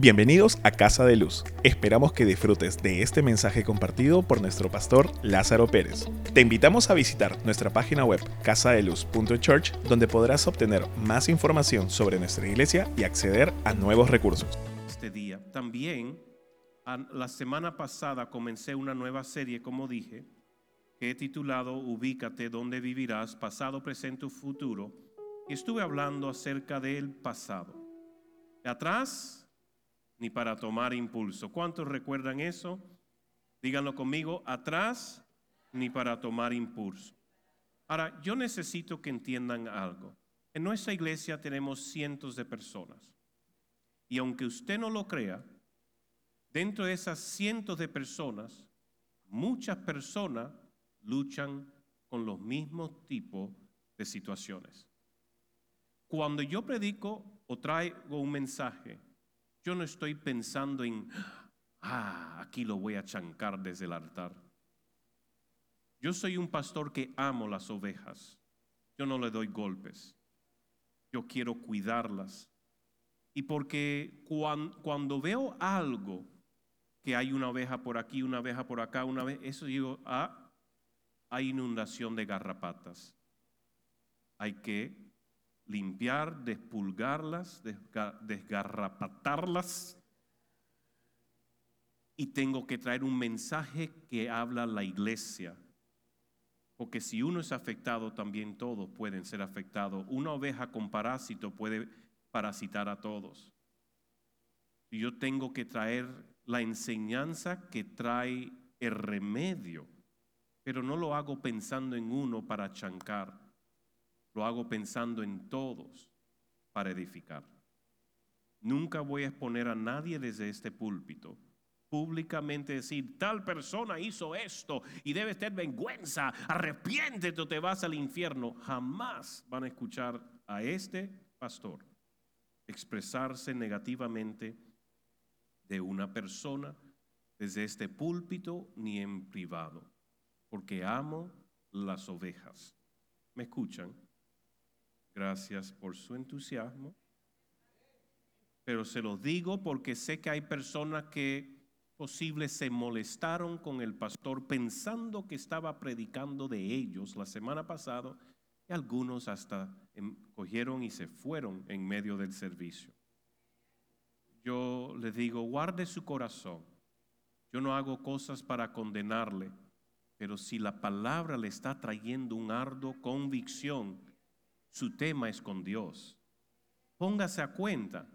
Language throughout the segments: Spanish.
Bienvenidos a Casa de Luz. Esperamos que disfrutes de este mensaje compartido por nuestro pastor Lázaro Pérez. Te invitamos a visitar nuestra página web casadeluz.church donde podrás obtener más información sobre nuestra iglesia y acceder a nuevos recursos. Este día también la semana pasada comencé una nueva serie, como dije, que he titulado Ubícate donde vivirás, pasado, presente o futuro, y estuve hablando acerca del pasado. De atrás ni para tomar impulso. ¿Cuántos recuerdan eso? Díganlo conmigo, atrás ni para tomar impulso. Ahora, yo necesito que entiendan algo. En nuestra iglesia tenemos cientos de personas. Y aunque usted no lo crea, dentro de esas cientos de personas, muchas personas luchan con los mismos tipos de situaciones. Cuando yo predico o traigo un mensaje, yo no estoy pensando en, ah, aquí lo voy a chancar desde el altar. Yo soy un pastor que amo las ovejas. Yo no le doy golpes. Yo quiero cuidarlas. Y porque cuando, veo algo, que hay una oveja por aquí, una oveja por acá, una vez, eso digo, ah, hay inundación de garrapatas. Hay que limpiar, despulgarlas, desgarrapatarlas. Y tengo que traer un mensaje que habla la iglesia. Porque si uno es afectado, también todos pueden ser afectados. Una oveja con parásito puede parasitar a todos. Yo tengo que traer la enseñanza que trae el remedio, pero no lo hago pensando en uno para chancar lo hago pensando en todos para edificar. Nunca voy a exponer a nadie desde este púlpito públicamente decir, tal persona hizo esto y debe tener vergüenza, arrepiéntete o te vas al infierno. Jamás van a escuchar a este pastor expresarse negativamente de una persona desde este púlpito ni en privado, porque amo las ovejas. ¿Me escuchan? Gracias por su entusiasmo. Pero se lo digo porque sé que hay personas que posible se molestaron con el pastor pensando que estaba predicando de ellos la semana pasada y algunos hasta em, cogieron y se fueron en medio del servicio. Yo le digo, guarde su corazón. Yo no hago cosas para condenarle, pero si la palabra le está trayendo un ardo convicción, su tema es con Dios. Póngase a cuenta,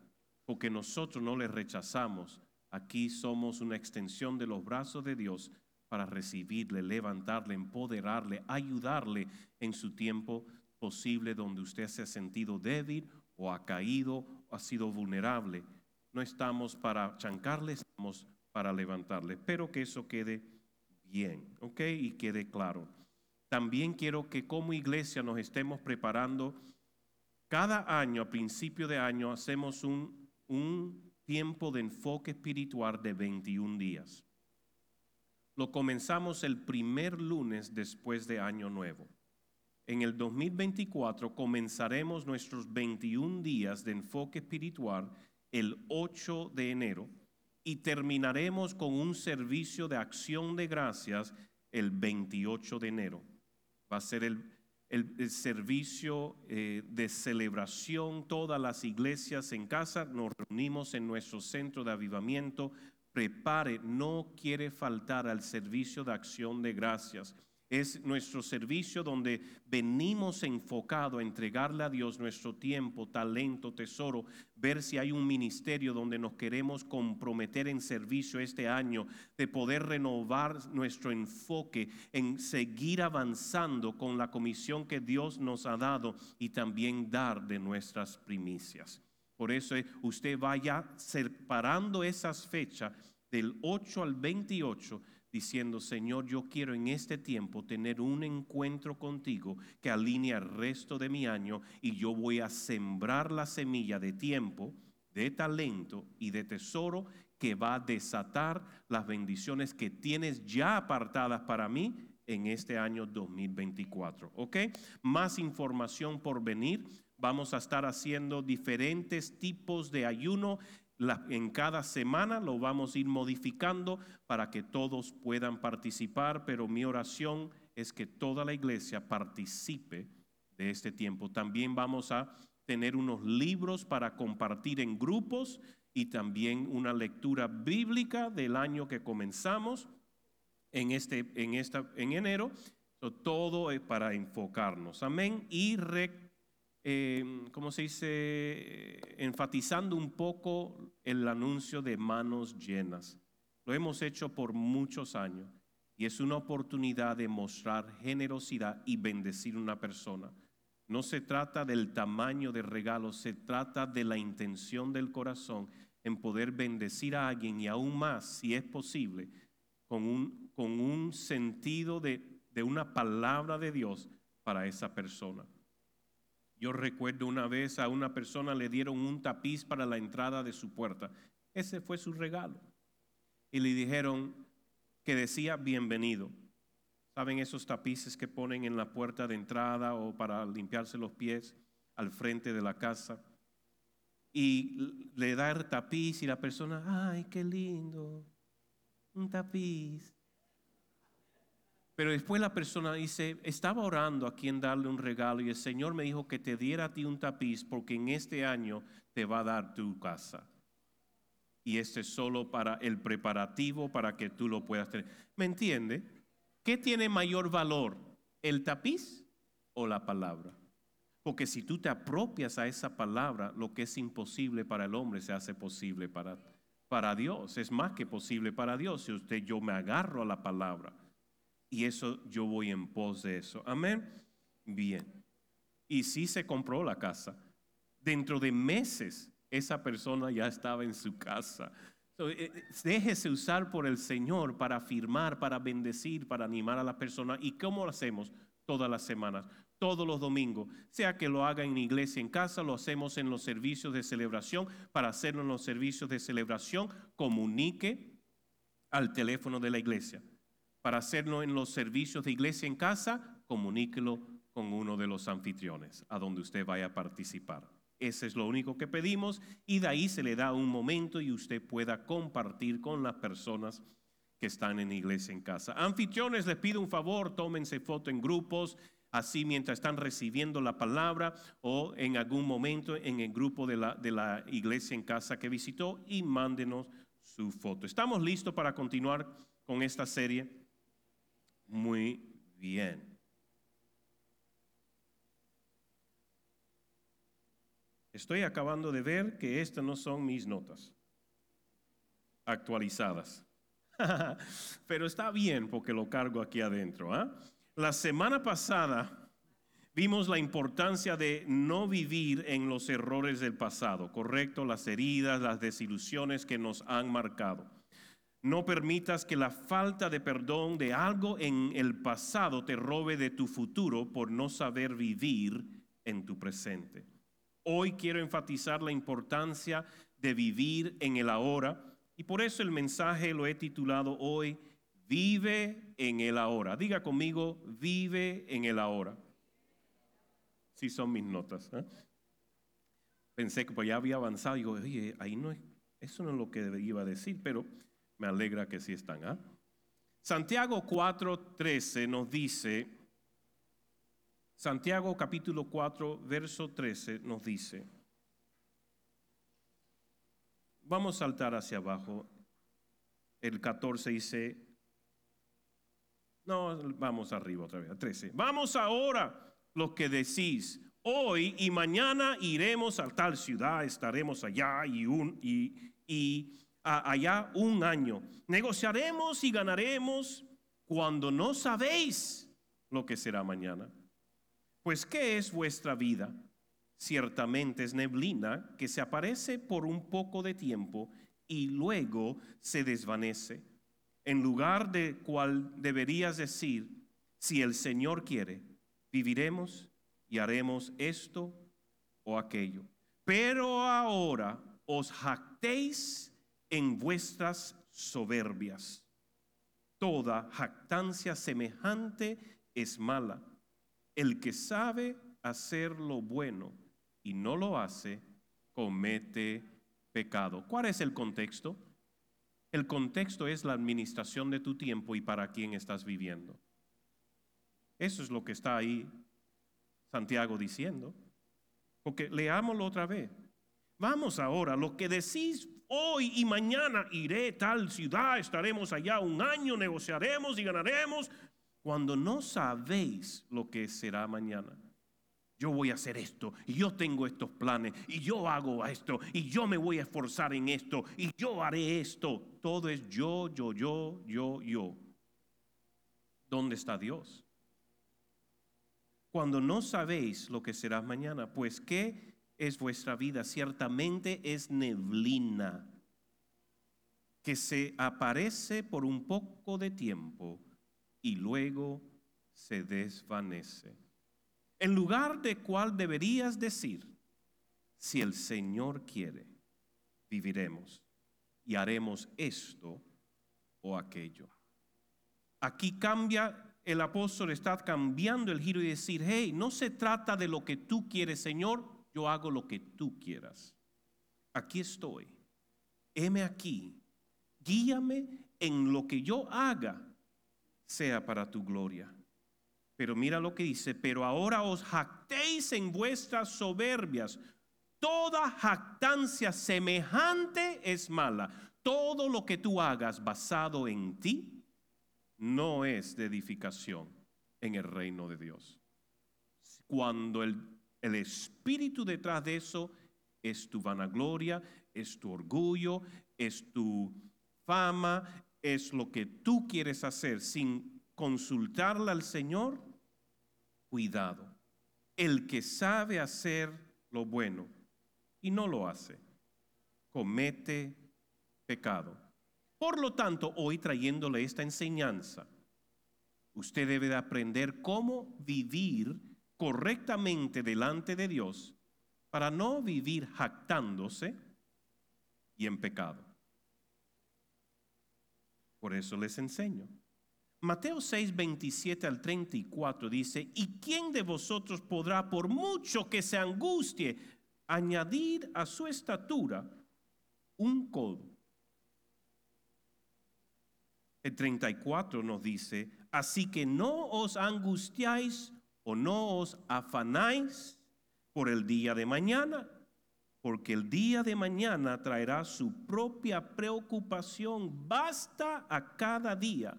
porque nosotros no le rechazamos. Aquí somos una extensión de los brazos de Dios para recibirle, levantarle, empoderarle, ayudarle en su tiempo posible donde usted se ha sentido débil o ha caído o ha sido vulnerable. No estamos para chancarle, estamos para levantarle. Espero que eso quede bien, ¿ok? Y quede claro. También quiero que como iglesia nos estemos preparando. Cada año, a principio de año, hacemos un, un tiempo de enfoque espiritual de 21 días. Lo comenzamos el primer lunes después de Año Nuevo. En el 2024 comenzaremos nuestros 21 días de enfoque espiritual el 8 de enero y terminaremos con un servicio de acción de gracias el 28 de enero va a ser el, servicio eh, de celebración, todas las iglesias en casa, nos reunimos en nuestro centro de avivamiento, prepare, no quiere faltar al servicio de acción de gracias es nuestro servicio donde venimos enfocado a entregarle a Dios nuestro tiempo, talento, tesoro, ver si hay un ministerio donde nos queremos comprometer en servicio este año, de poder renovar nuestro enfoque en seguir avanzando con la comisión que Dios nos ha dado y también dar de nuestras primicias. Por eso usted vaya separando esas fechas del 8 al 28 diciendo, Señor, yo quiero en este tiempo tener un encuentro contigo que alinea el resto de mi año y yo voy a sembrar la semilla de tiempo, de talento y de tesoro que va a desatar las bendiciones que tienes ya apartadas para mí en este año 2024. ¿Ok? Más información por venir. Vamos a estar haciendo diferentes tipos de ayuno En cada semana lo vamos a ir modificando para que todos puedan participar, pero mi oración es que toda la iglesia participe de este tiempo. También vamos a tener unos libros para compartir en grupos y también una lectura bíblica del año que comenzamos en, este, en, esta, en enero. Todo es para enfocarnos. Amén. Y, re- eh, ¿cómo se dice? Enfatizando un poco el anuncio de manos llenas. Lo hemos hecho por muchos años y es una oportunidad de mostrar generosidad y bendecir a una persona. No se trata del tamaño del regalo, se trata de la intención del corazón en poder bendecir a alguien y aún más, si es posible, con un, con un sentido de, de una palabra de Dios para esa persona. Yo recuerdo una vez a una persona le dieron un tapiz para la entrada de su puerta. Ese fue su regalo. Y le dijeron que decía bienvenido. ¿Saben esos tapices que ponen en la puerta de entrada o para limpiarse los pies al frente de la casa? Y le da el tapiz y la persona, ay, qué lindo, un tapiz. Pero después la persona dice, estaba orando a quien darle un regalo y el Señor me dijo que te diera a ti un tapiz porque en este año te va a dar tu casa. Y este es solo para el preparativo para que tú lo puedas tener. ¿Me entiende? ¿Qué tiene mayor valor? ¿El tapiz o la palabra? Porque si tú te apropias a esa palabra, lo que es imposible para el hombre se hace posible para, para Dios. Es más que posible para Dios si usted yo me agarro a la palabra. Y eso yo voy en pos de eso. Amén. Bien. Y sí se compró la casa. Dentro de meses esa persona ya estaba en su casa. So, eh, déjese usar por el Señor para afirmar, para bendecir, para animar a la persona. ¿Y cómo lo hacemos? Todas las semanas, todos los domingos. Sea que lo haga en iglesia, en casa, lo hacemos en los servicios de celebración. Para hacerlo en los servicios de celebración, comunique al teléfono de la iglesia. Para hacerlo en los servicios de iglesia en casa, comuníquelo con uno de los anfitriones a donde usted vaya a participar. Ese es lo único que pedimos y de ahí se le da un momento y usted pueda compartir con las personas que están en iglesia en casa. Anfitriones, les pido un favor, tómense foto en grupos, así mientras están recibiendo la palabra o en algún momento en el grupo de la, de la iglesia en casa que visitó y mándenos su foto. ¿Estamos listos para continuar con esta serie? Muy bien. Estoy acabando de ver que estas no son mis notas actualizadas. Pero está bien porque lo cargo aquí adentro. ¿ah? La semana pasada vimos la importancia de no vivir en los errores del pasado, correcto, las heridas, las desilusiones que nos han marcado. No permitas que la falta de perdón de algo en el pasado te robe de tu futuro por no saber vivir en tu presente. Hoy quiero enfatizar la importancia de vivir en el ahora y por eso el mensaje lo he titulado hoy, Vive en el ahora. Diga conmigo, vive en el ahora. Sí son mis notas. ¿eh? Pensé que pues ya había avanzado y digo, oye, ahí no es, eso no es lo que iba a decir, pero me alegra que sí están. ¿ah? Santiago 4:13 nos dice, Santiago capítulo 4, verso 13 nos dice, vamos a saltar hacia abajo, el 14 dice, no, vamos arriba otra vez, 13, vamos ahora los que decís, hoy y mañana iremos a tal ciudad, estaremos allá y, un, y, y allá un año. Negociaremos y ganaremos cuando no sabéis lo que será mañana. Pues ¿qué es vuestra vida? Ciertamente es neblina que se aparece por un poco de tiempo y luego se desvanece. En lugar de cual deberías decir, si el Señor quiere, viviremos y haremos esto o aquello. Pero ahora os jactéis en vuestras soberbias. Toda jactancia semejante es mala. El que sabe hacer lo bueno y no lo hace, comete pecado. ¿Cuál es el contexto? El contexto es la administración de tu tiempo y para quién estás viviendo. Eso es lo que está ahí Santiago diciendo. Porque leámoslo otra vez. Vamos ahora, lo que decís hoy y mañana iré tal ciudad, estaremos allá un año, negociaremos y ganaremos, cuando no sabéis lo que será mañana. Yo voy a hacer esto y yo tengo estos planes y yo hago esto y yo me voy a esforzar en esto y yo haré esto. Todo es yo, yo, yo, yo, yo. ¿Dónde está Dios? Cuando no sabéis lo que será mañana, pues ¿qué es vuestra vida? Ciertamente es neblina que se aparece por un poco de tiempo y luego se desvanece. En lugar de cual deberías decir, si el Señor quiere, viviremos y haremos esto o aquello. Aquí cambia, el apóstol está cambiando el giro y decir, hey, no se trata de lo que tú quieres, Señor, yo hago lo que tú quieras. Aquí estoy, heme aquí, guíame en lo que yo haga sea para tu gloria. Pero mira lo que dice, pero ahora os jactéis en vuestras soberbias. Toda jactancia semejante es mala. Todo lo que tú hagas basado en ti no es de edificación en el reino de Dios. Cuando el, el espíritu detrás de eso es tu vanagloria, es tu orgullo, es tu fama, es lo que tú quieres hacer sin consultarle al Señor, cuidado. El que sabe hacer lo bueno y no lo hace, comete pecado. Por lo tanto, hoy trayéndole esta enseñanza, usted debe de aprender cómo vivir correctamente delante de Dios para no vivir jactándose y en pecado. Por eso les enseño. Mateo 6, 27 al 34 dice, ¿y quién de vosotros podrá, por mucho que se angustie, añadir a su estatura un codo? El 34 nos dice, así que no os angustiáis o no os afanáis por el día de mañana porque el día de mañana traerá su propia preocupación. Basta a cada día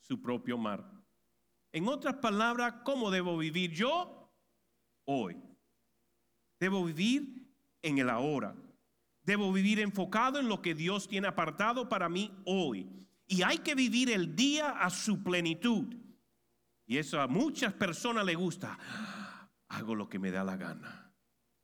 su propio mar. En otras palabras, ¿cómo debo vivir yo? Hoy. Debo vivir en el ahora. Debo vivir enfocado en lo que Dios tiene apartado para mí hoy. Y hay que vivir el día a su plenitud. Y eso a muchas personas le gusta. Hago lo que me da la gana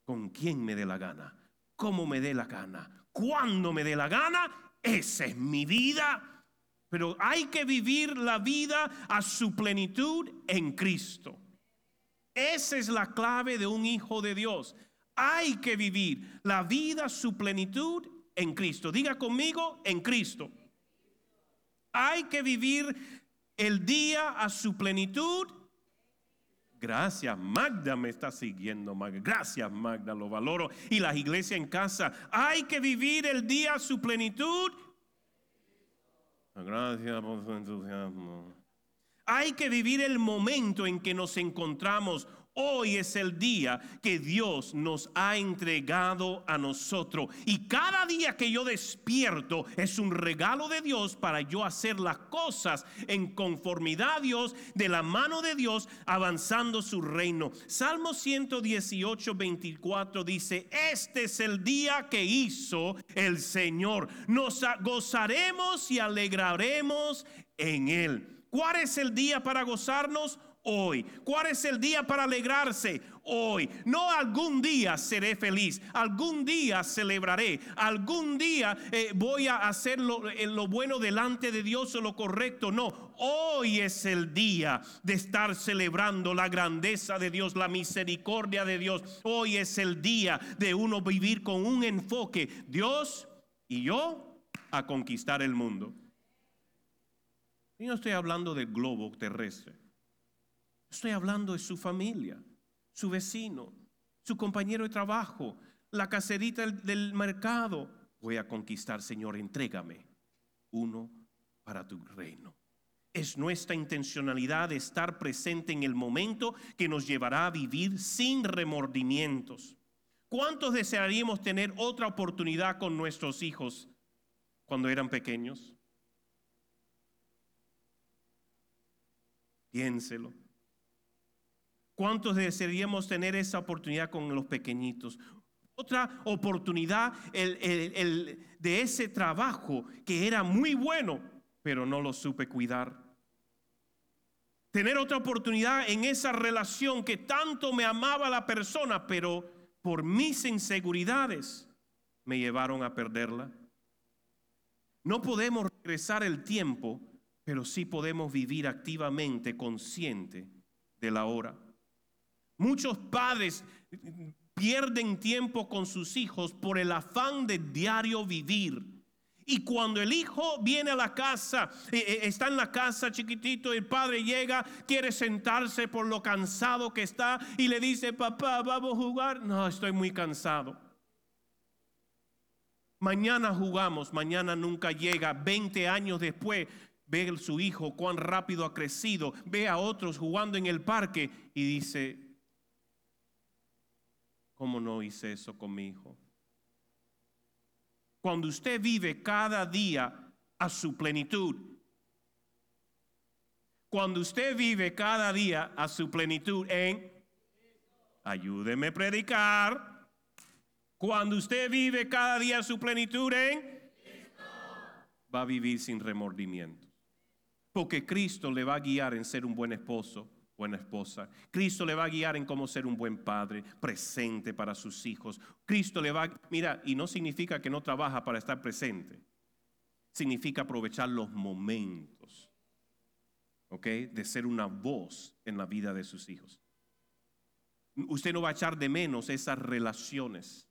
con quien me dé la gana, cómo me dé la gana, cuándo me dé la gana. Esa es mi vida. Pero hay que vivir la vida a su plenitud en Cristo. Esa es la clave de un hijo de Dios. Hay que vivir la vida a su plenitud en Cristo. Diga conmigo, en Cristo. Hay que vivir el día a su plenitud Gracias, Magda me está siguiendo. Gracias, Magda, lo valoro. Y las iglesias en casa, hay que vivir el día a su plenitud. Gracias por su entusiasmo. Hay que vivir el momento en que nos encontramos Hoy es el día que Dios nos ha entregado a nosotros. Y cada día que yo despierto es un regalo de Dios para yo hacer las cosas en conformidad a Dios, de la mano de Dios, avanzando su reino. Salmo 118, 24 dice, este es el día que hizo el Señor. Nos gozaremos y alegraremos en él. ¿Cuál es el día para gozarnos? Hoy. ¿Cuál es el día para alegrarse? Hoy. No algún día seré feliz, algún día celebraré, algún día eh, voy a hacer lo, eh, lo bueno delante de Dios o lo correcto. No, hoy es el día de estar celebrando la grandeza de Dios, la misericordia de Dios. Hoy es el día de uno vivir con un enfoque. Dios y yo a conquistar el mundo. Y no estoy hablando del globo terrestre. Estoy hablando de su familia, su vecino, su compañero de trabajo, la caserita del, mercado. Voy a conquistar, Señor, entrégame uno para tu reino. Es nuestra intencionalidad estar presente en el momento que nos llevará a vivir sin remordimientos. ¿Cuántos desearíamos tener otra oportunidad con nuestros hijos cuando eran pequeños? Piénselo. ¿Cuántos desearíamos tener esa oportunidad con los pequeñitos? Otra oportunidad de ese trabajo que era muy bueno, pero no lo supe cuidar. Tener otra oportunidad en esa relación que tanto me amaba la persona, pero por mis inseguridades me llevaron a perderla. No podemos regresar el tiempo, pero sí podemos vivir activamente consciente de la hora. Muchos padres pierden tiempo con sus hijos por el afán de diario vivir. Y cuando el hijo viene a la casa, eh, eh, está en la casa chiquitito, el padre llega, quiere sentarse por lo cansado que está y le dice, papá, vamos a jugar. No, estoy muy cansado. Mañana jugamos, mañana nunca llega. 20 años después, ve su hijo cuán rápido ha crecido, ve a otros jugando en el parque y dice, ¿cómo no hice eso con mi hijo? Cuando usted vive cada día a su plenitud, cuando usted vive cada día a su plenitud en, ayúdeme a predicar, cuando usted vive cada día a su plenitud en, va a vivir sin remordimiento. Porque Cristo le va a guiar en ser un buen esposo, buena esposa. Cristo le va a guiar en cómo ser un buen padre, presente para sus hijos. Cristo le va, mira, y no significa que no trabaja para estar presente. Significa aprovechar los momentos, ¿ok? De ser una voz en la vida de sus hijos. Usted no va a echar de menos esas relaciones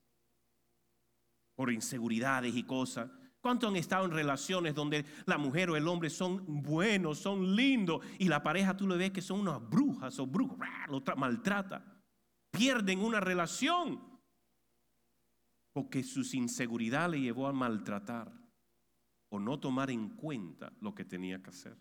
por inseguridades y cosas ¿Cuántos han estado en relaciones donde la mujer o el hombre son buenos, son lindos y la pareja tú le ves que son unas brujas o brujos, lo maltrata? Pierden una relación porque su inseguridad le llevó a maltratar o no tomar en cuenta lo que tenía que hacer.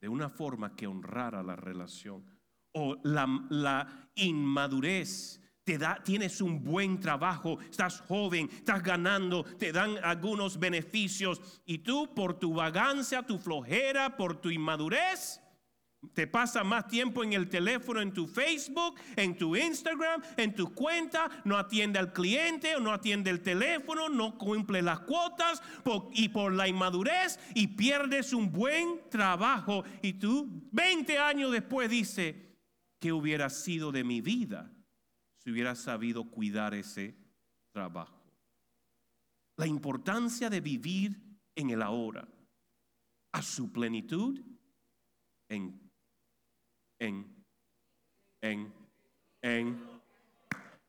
De una forma que honrara la relación. O la, la inmadurez te da, tienes un buen trabajo, estás joven, estás ganando, te dan algunos beneficios y tú por tu vagancia, tu flojera, por tu inmadurez, te pasa más tiempo en el teléfono, en tu Facebook, en tu Instagram, en tu cuenta, no atiende al cliente o no atiende el teléfono, no cumple las cuotas y por la inmadurez y pierdes un buen trabajo y tú 20 años después dice, ¿qué hubiera sido de mi vida? Si hubiera sabido cuidar ese trabajo. La importancia de vivir en el ahora, a su plenitud, en, en, en, en.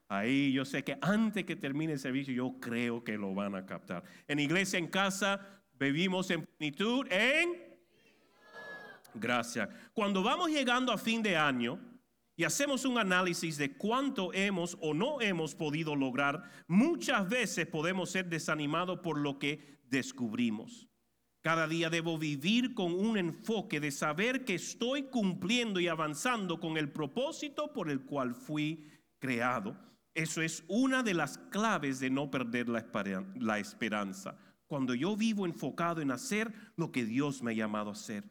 Ahí yo sé que antes que termine el servicio, yo creo que lo van a captar. En iglesia, en casa, vivimos en plenitud, en... Gracias. Cuando vamos llegando a fin de año, y hacemos un análisis de cuánto hemos o no hemos podido lograr, muchas veces podemos ser desanimados por lo que descubrimos. Cada día debo vivir con un enfoque de saber que estoy cumpliendo y avanzando con el propósito por el cual fui creado. Eso es una de las claves de no perder la esperanza. Cuando yo vivo enfocado en hacer lo que Dios me ha llamado a hacer.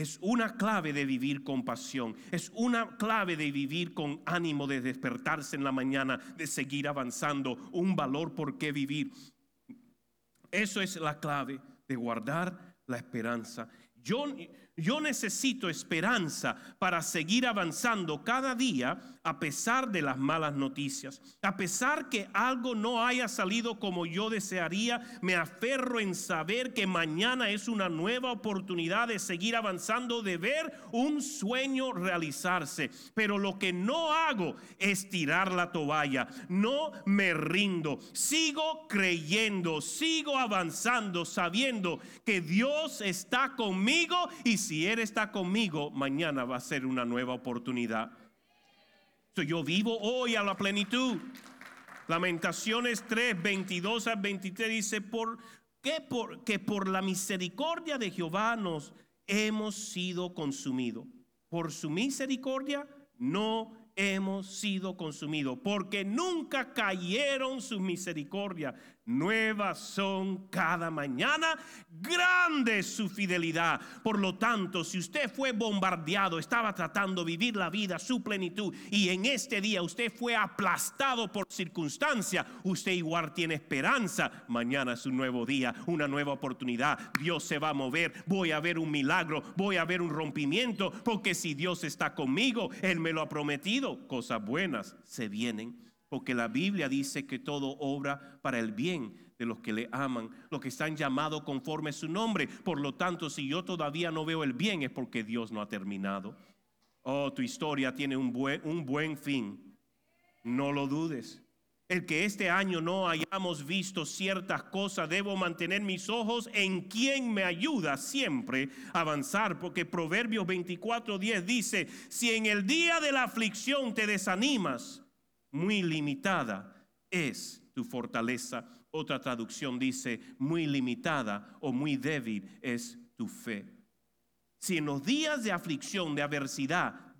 Es una clave de vivir con pasión. Es una clave de vivir con ánimo de despertarse en la mañana, de seguir avanzando. Un valor por qué vivir. Eso es la clave de guardar la esperanza. Yo, yo necesito esperanza para seguir avanzando cada día a pesar de las malas noticias. A pesar que algo no haya salido como yo desearía, me aferro en saber que mañana es una nueva oportunidad de seguir avanzando, de ver un sueño realizarse. Pero lo que no hago es tirar la toalla, no me rindo, sigo creyendo, sigo avanzando, sabiendo que Dios está conmigo y si Él está conmigo, mañana va a ser una nueva oportunidad. yo vivo hoy a la plenitud. Lamentaciones 3, 22 al 23 dice, ¿por qué? Porque por la misericordia de Jehová nos hemos sido consumidos. Por su misericordia no hemos sido consumidos, porque nunca cayeron su misericordia. Nuevas son cada mañana, grande su fidelidad. Por lo tanto, si usted fue bombardeado, estaba tratando de vivir la vida, su plenitud, y en este día usted fue aplastado por circunstancia, usted igual tiene esperanza. Mañana es un nuevo día, una nueva oportunidad. Dios se va a mover, voy a ver un milagro, voy a ver un rompimiento, porque si Dios está conmigo, Él me lo ha prometido, cosas buenas se vienen porque la Biblia dice que todo obra para el bien de los que le aman, los que están llamados conforme a su nombre. Por lo tanto, si yo todavía no veo el bien es porque Dios no ha terminado. Oh, tu historia tiene un buen, un buen fin. No lo dudes. El que este año no hayamos visto ciertas cosas, debo mantener mis ojos en quien me ayuda siempre a avanzar, porque Proverbios 24:10 dice, si en el día de la aflicción te desanimas, muy limitada es tu fortaleza. Otra traducción dice, muy limitada o muy débil es tu fe. Si en los días de aflicción, de adversidad,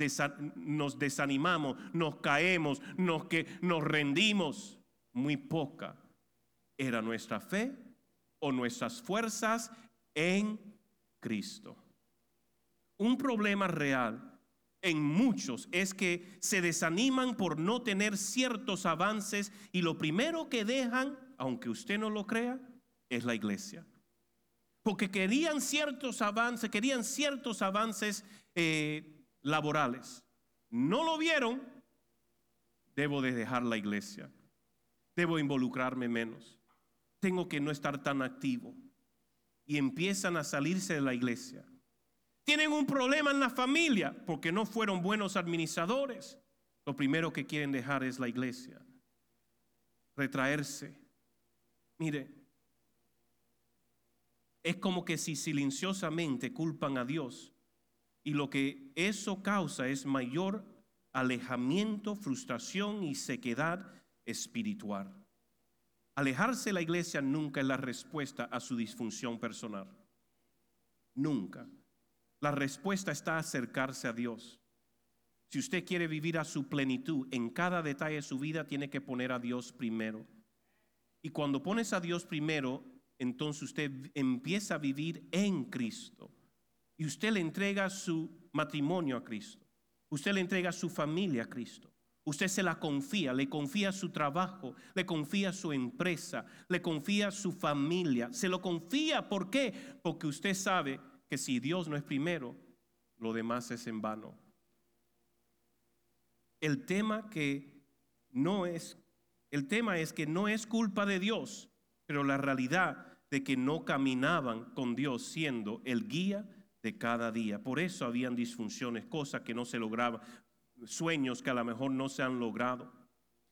nos desanimamos, nos caemos, nos, que, nos rendimos, muy poca era nuestra fe o nuestras fuerzas en Cristo. Un problema real en muchos es que se desaniman por no tener ciertos avances y lo primero que dejan, aunque usted no lo crea, es la iglesia. Porque querían ciertos avances, querían ciertos avances eh, laborales. No lo vieron, debo de dejar la iglesia. Debo involucrarme menos. Tengo que no estar tan activo. Y empiezan a salirse de la iglesia tienen un problema en la familia porque no fueron buenos administradores. Lo primero que quieren dejar es la iglesia. Retraerse. Mire, es como que si silenciosamente culpan a Dios y lo que eso causa es mayor alejamiento, frustración y sequedad espiritual. Alejarse de la iglesia nunca es la respuesta a su disfunción personal. Nunca. La respuesta está acercarse a Dios. Si usted quiere vivir a su plenitud en cada detalle de su vida, tiene que poner a Dios primero. Y cuando pones a Dios primero, entonces usted empieza a vivir en Cristo. Y usted le entrega su matrimonio a Cristo. Usted le entrega su familia a Cristo. Usted se la confía, le confía su trabajo, le confía su empresa, le confía su familia. Se lo confía, ¿por qué? Porque usted sabe que si Dios no es primero, lo demás es en vano. El tema que no es el tema es que no es culpa de Dios, pero la realidad de que no caminaban con Dios siendo el guía de cada día. Por eso habían disfunciones, cosas que no se lograban, sueños que a lo mejor no se han logrado.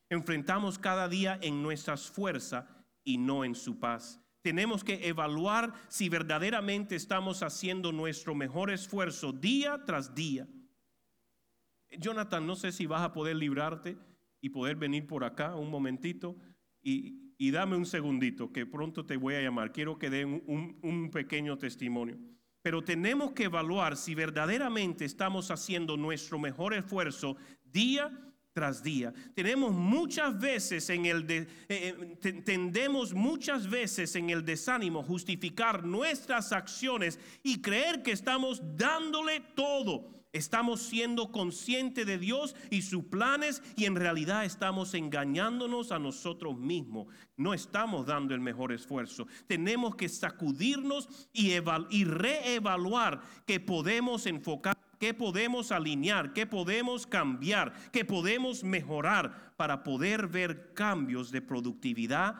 Enfrentamos cada día en nuestras fuerzas y no en su paz. Tenemos que evaluar si verdaderamente estamos haciendo nuestro mejor esfuerzo día tras día. Jonathan, no sé si vas a poder librarte y poder venir por acá un momentito y, dame un segundito, que pronto te voy a llamar. Quiero que den un, un pequeño testimonio. Pero tenemos que evaluar si verdaderamente estamos haciendo nuestro mejor esfuerzo día tras día. Tenemos muchas veces en el de, eh, eh, tendemos muchas veces en el desánimo justificar nuestras acciones y creer que estamos dándole todo. Estamos siendo conscientes de Dios y sus planes y en realidad estamos engañándonos a nosotros mismos. No estamos dando el mejor esfuerzo. Tenemos que sacudirnos y, y reevaluar que podemos enfocar qué podemos alinear, qué podemos cambiar, qué podemos mejorar para poder ver cambios de productividad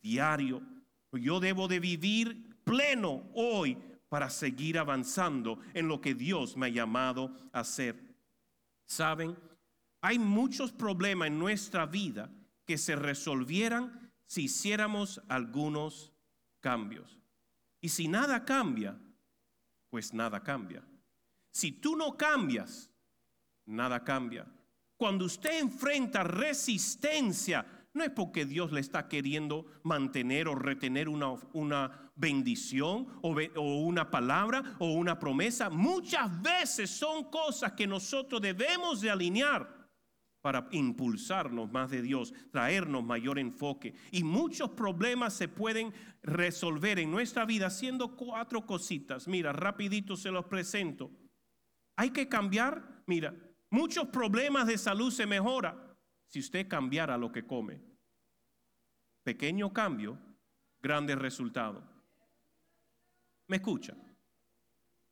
diario. Yo debo de vivir pleno hoy para seguir avanzando en lo que Dios me ha llamado a hacer. ¿Saben? Hay muchos problemas en nuestra vida que se resolvieran si hiciéramos algunos cambios. Y si nada cambia, pues nada cambia. Si tú no cambias, nada cambia. Cuando usted enfrenta resistencia, no es porque Dios le está queriendo mantener o retener una, una bendición o, una palabra o una promesa. Muchas veces son cosas que nosotros debemos de alinear para impulsarnos más de Dios, traernos mayor enfoque. Y muchos problemas se pueden resolver en nuestra vida haciendo cuatro cositas. Mira, rapidito se los presento. Hay que cambiar, mira, muchos problemas de salud se mejora si usted cambiara lo que come. Pequeño cambio, grandes resultados. ¿Me escucha?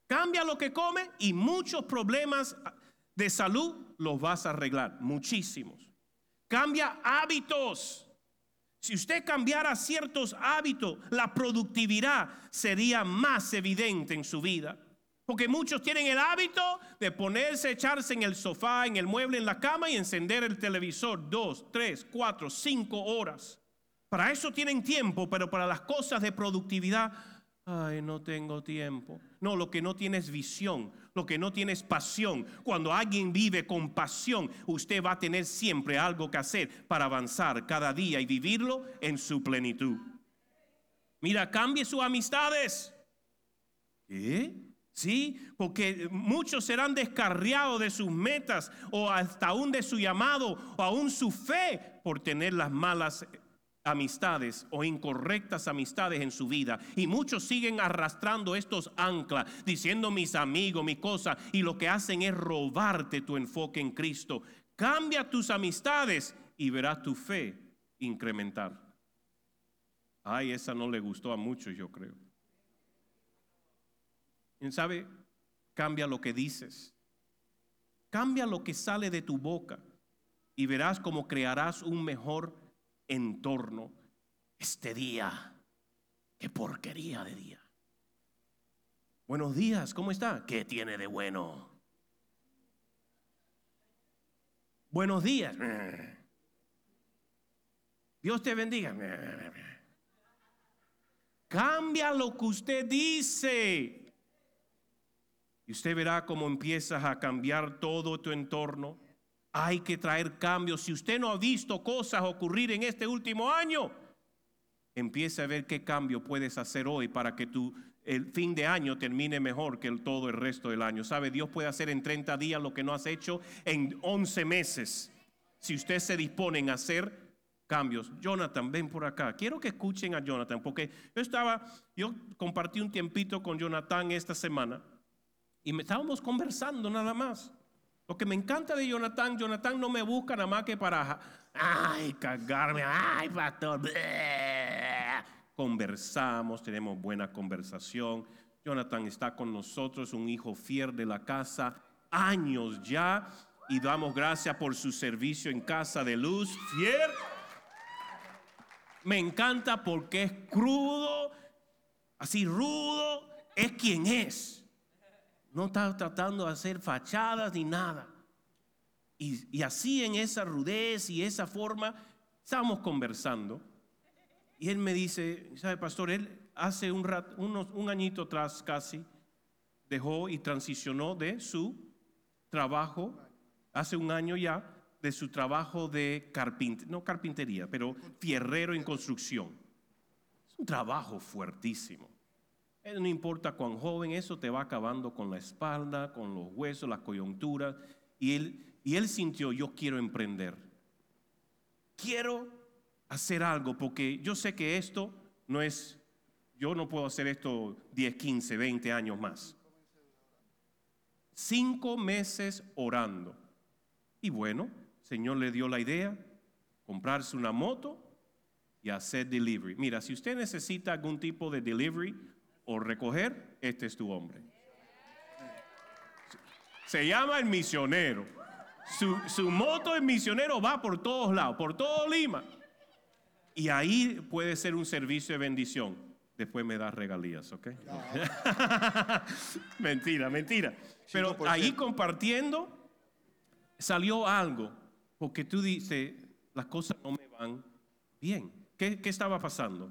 Cambia lo que come y muchos problemas de salud los vas a arreglar, muchísimos. Cambia hábitos. Si usted cambiara ciertos hábitos, la productividad sería más evidente en su vida. Porque muchos tienen el hábito de ponerse, echarse en el sofá, en el mueble, en la cama y encender el televisor dos, tres, cuatro, cinco horas. Para eso tienen tiempo, pero para las cosas de productividad, ay, no tengo tiempo. No, lo que no tiene es visión, lo que no tiene es pasión. Cuando alguien vive con pasión, usted va a tener siempre algo que hacer para avanzar cada día y vivirlo en su plenitud. Mira, cambie sus amistades. ¿Qué? Sí, porque muchos serán descarriados de sus metas o hasta aún de su llamado o aún su fe por tener las malas amistades o incorrectas amistades en su vida. Y muchos siguen arrastrando estos anclas, diciendo mis amigos, mi cosa, y lo que hacen es robarte tu enfoque en Cristo. Cambia tus amistades y verás tu fe incrementar. Ay, esa no le gustó a muchos, yo creo. ¿Quién sabe? Cambia lo que dices. Cambia lo que sale de tu boca y verás cómo crearás un mejor entorno. Este día, qué porquería de día. Buenos días, ¿cómo está? ¿Qué tiene de bueno? Buenos días. Dios te bendiga. Cambia lo que usted dice. Y usted verá cómo empiezas a cambiar todo tu entorno. Hay que traer cambios. Si usted no ha visto cosas ocurrir en este último año, empiece a ver qué cambio puedes hacer hoy para que tu el fin de año termine mejor que el, todo el resto del año. ¿Sabe? Dios puede hacer en 30 días lo que no has hecho en 11 meses. Si usted se dispone en hacer cambios. Jonathan, ven por acá. Quiero que escuchen a Jonathan, porque yo estaba, yo compartí un tiempito con Jonathan esta semana y estábamos conversando nada más. Lo que me encanta de Jonathan, Jonathan no me busca nada más que para, ay, cagarme, ay, pastor. Conversamos, tenemos buena conversación. Jonathan está con nosotros, un hijo fiel de la casa, años ya, y damos gracias por su servicio en Casa de Luz, fiel. Me encanta porque es crudo, así rudo, es quien es. No está tratando de hacer fachadas ni nada. Y, así en esa rudez y esa forma, estábamos conversando. Y él me dice, ¿sabe, pastor? Él hace un, rat- unos, un añito atrás casi dejó y transicionó de su trabajo, hace un año ya, de su trabajo de carpintería, no carpintería, pero fierrero en construcción. Es un trabajo fuertísimo. Eh, No importa cuán joven, eso te va acabando con la espalda, con los huesos, las coyunturas. Y él, sintió, yo quiero emprender. Quiero hacer algo porque yo sé que esto no es, yo no puedo hacer esto 10, 15, 20 años más. Cinco meses orando. Y bueno, el Señor le dio la idea, comprarse una moto y hacer delivery. Mira, si usted necesita algún tipo de delivery o recoger, este es tu hombre. Se llama el misionero. Su, su moto, el misionero, va por todos lados, por todo Lima. Y ahí puede ser un servicio de bendición. Después me da regalías, ¿ok? mentira, mentira. Pero 5%. ahí compartiendo salió algo. Porque tú dices, las cosas no me van bien. ¿Qué, qué estaba pasando?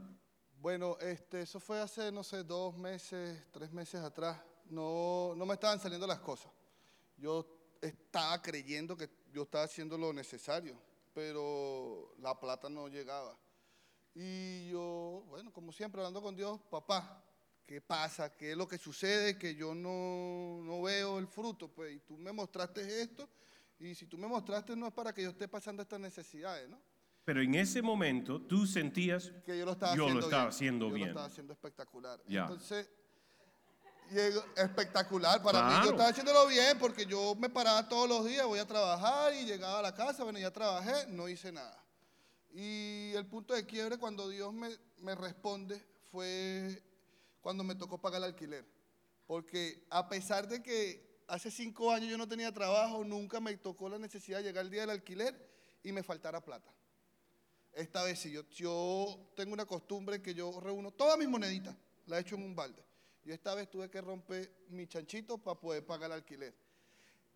Bueno, este, eso fue hace, no sé, dos meses, tres meses atrás. No, no me estaban saliendo las cosas. Yo estaba creyendo que yo estaba haciendo lo necesario. pero la plata no llegaba. Y yo, bueno, como siempre, hablando con Dios, papá, ¿qué pasa? ¿Qué es lo que sucede? Que yo no, no veo el fruto, pues, y tú me mostraste esto, y si tú me mostraste no es para que yo esté pasando estas necesidades, ¿no? Pero en ese momento tú sentías Que yo lo estaba Yo lo haciendo estaba bien. haciendo yo bien. lo estaba haciendo espectacular. Entonces, espectacular. Para mí yo estaba haciéndolo bien porque yo me paraba todos los días, voy a trabajar y llegaba a la casa, bueno, ya trabajé, no hice nada. Y el punto de quiebre cuando Dios me, me responde fue cuando me tocó pagar el alquiler. Porque a pesar de que hace cinco años yo no tenía trabajo, nunca me tocó la necesidad de llegar el día del alquiler y me faltara plata. Esta vez sí, yo, yo tengo una costumbre que yo reúno todas mis moneditas, las echo en un balde. Y esta vez tuve que romper mi chanchito para poder pagar el alquiler.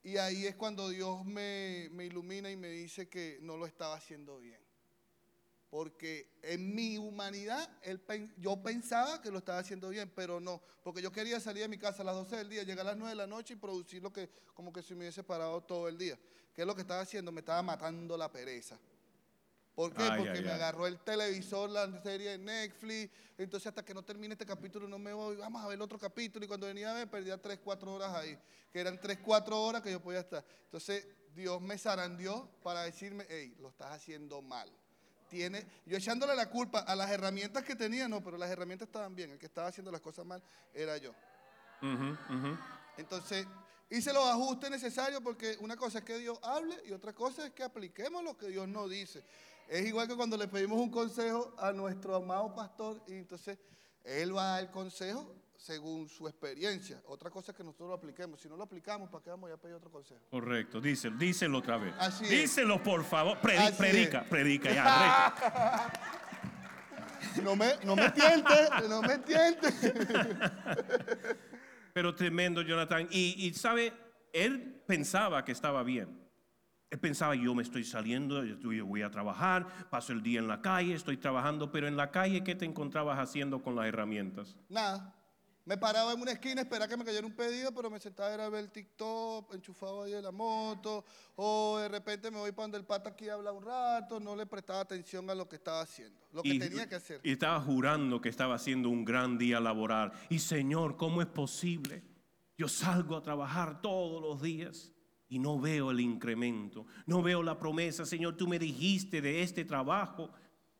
Y ahí es cuando Dios me, me ilumina y me dice que no lo estaba haciendo bien. Porque en mi humanidad yo pensaba que lo estaba haciendo bien, pero no. Porque yo quería salir de mi casa a las 12 del día, llegar a las 9 de la noche y producir lo que, como que si me hubiese parado todo el día. ¿Qué es lo que estaba haciendo? Me estaba matando la pereza. ¿Por qué? Ay, Porque ay, me ay. agarró el televisor, la serie de Netflix. Entonces, hasta que no termine este capítulo, no me voy. Vamos a ver el otro capítulo. Y cuando venía a ver, perdía 3, 4 horas ahí. Que eran 3, 4 horas que yo podía estar. Entonces, Dios me zarandeó para decirme, hey, lo estás haciendo mal. Tiene, yo echándole la culpa a las herramientas que tenía, no, pero las herramientas estaban bien. El que estaba haciendo las cosas mal era yo. Entonces, hice los ajustes necesarios porque una cosa es que Dios hable y otra cosa es que apliquemos lo que Dios nos dice. Es igual que cuando le pedimos un consejo a nuestro amado pastor y entonces él va a dar el consejo según su experiencia. Otra cosa es que nosotros lo apliquemos. Si no lo aplicamos, ¿para qué vamos a pedir otro consejo? Correcto, díselo, díselo otra vez. Así es. díselo, por favor. Predi- Así predica, es. predica ya. No me, no me tientes, no me tientes. Pero tremendo, Jonathan. Y, y, sabe, él pensaba que estaba bien. Él pensaba, yo me estoy saliendo, yo voy a trabajar, paso el día en la calle, estoy trabajando, pero en la calle, ¿qué te encontrabas haciendo con las herramientas? Nada. Me paraba en una esquina, esperaba que me cayera un pedido, pero me sentaba a ver el TikTok, enchufado ahí en la moto, o de repente me voy para donde el pata aquí a hablar un rato, no le prestaba atención a lo que estaba haciendo, lo que y, tenía que hacer. y estaba jurando que estaba haciendo un gran día laboral. Y Señor, ¿cómo es posible? Yo salgo a trabajar todos los días y no veo el incremento, no veo la promesa. Señor, tú me dijiste de este trabajo.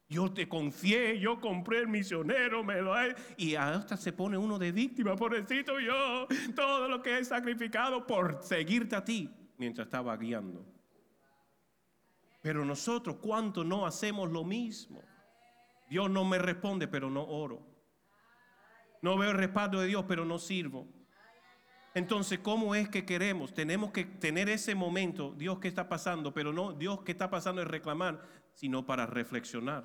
Yo te confié, yo compré el misionero, me lo he- y hasta se pone uno de víctima, pobrecito yo, todo lo que he sacrificado por seguirte a ti mientras estaba guiando. Pero nosotros, ¿cuánto no hacemos lo mismo? Dios no me responde, pero no oro. No veo el respaldo de Dios, pero no sirvo. Entonces, ¿cómo es que queremos? Tenemos que tener ese momento, Dios, ¿qué está pasando? Pero no, Dios, ¿qué está pasando? Es reclamar, sino para reflexionar.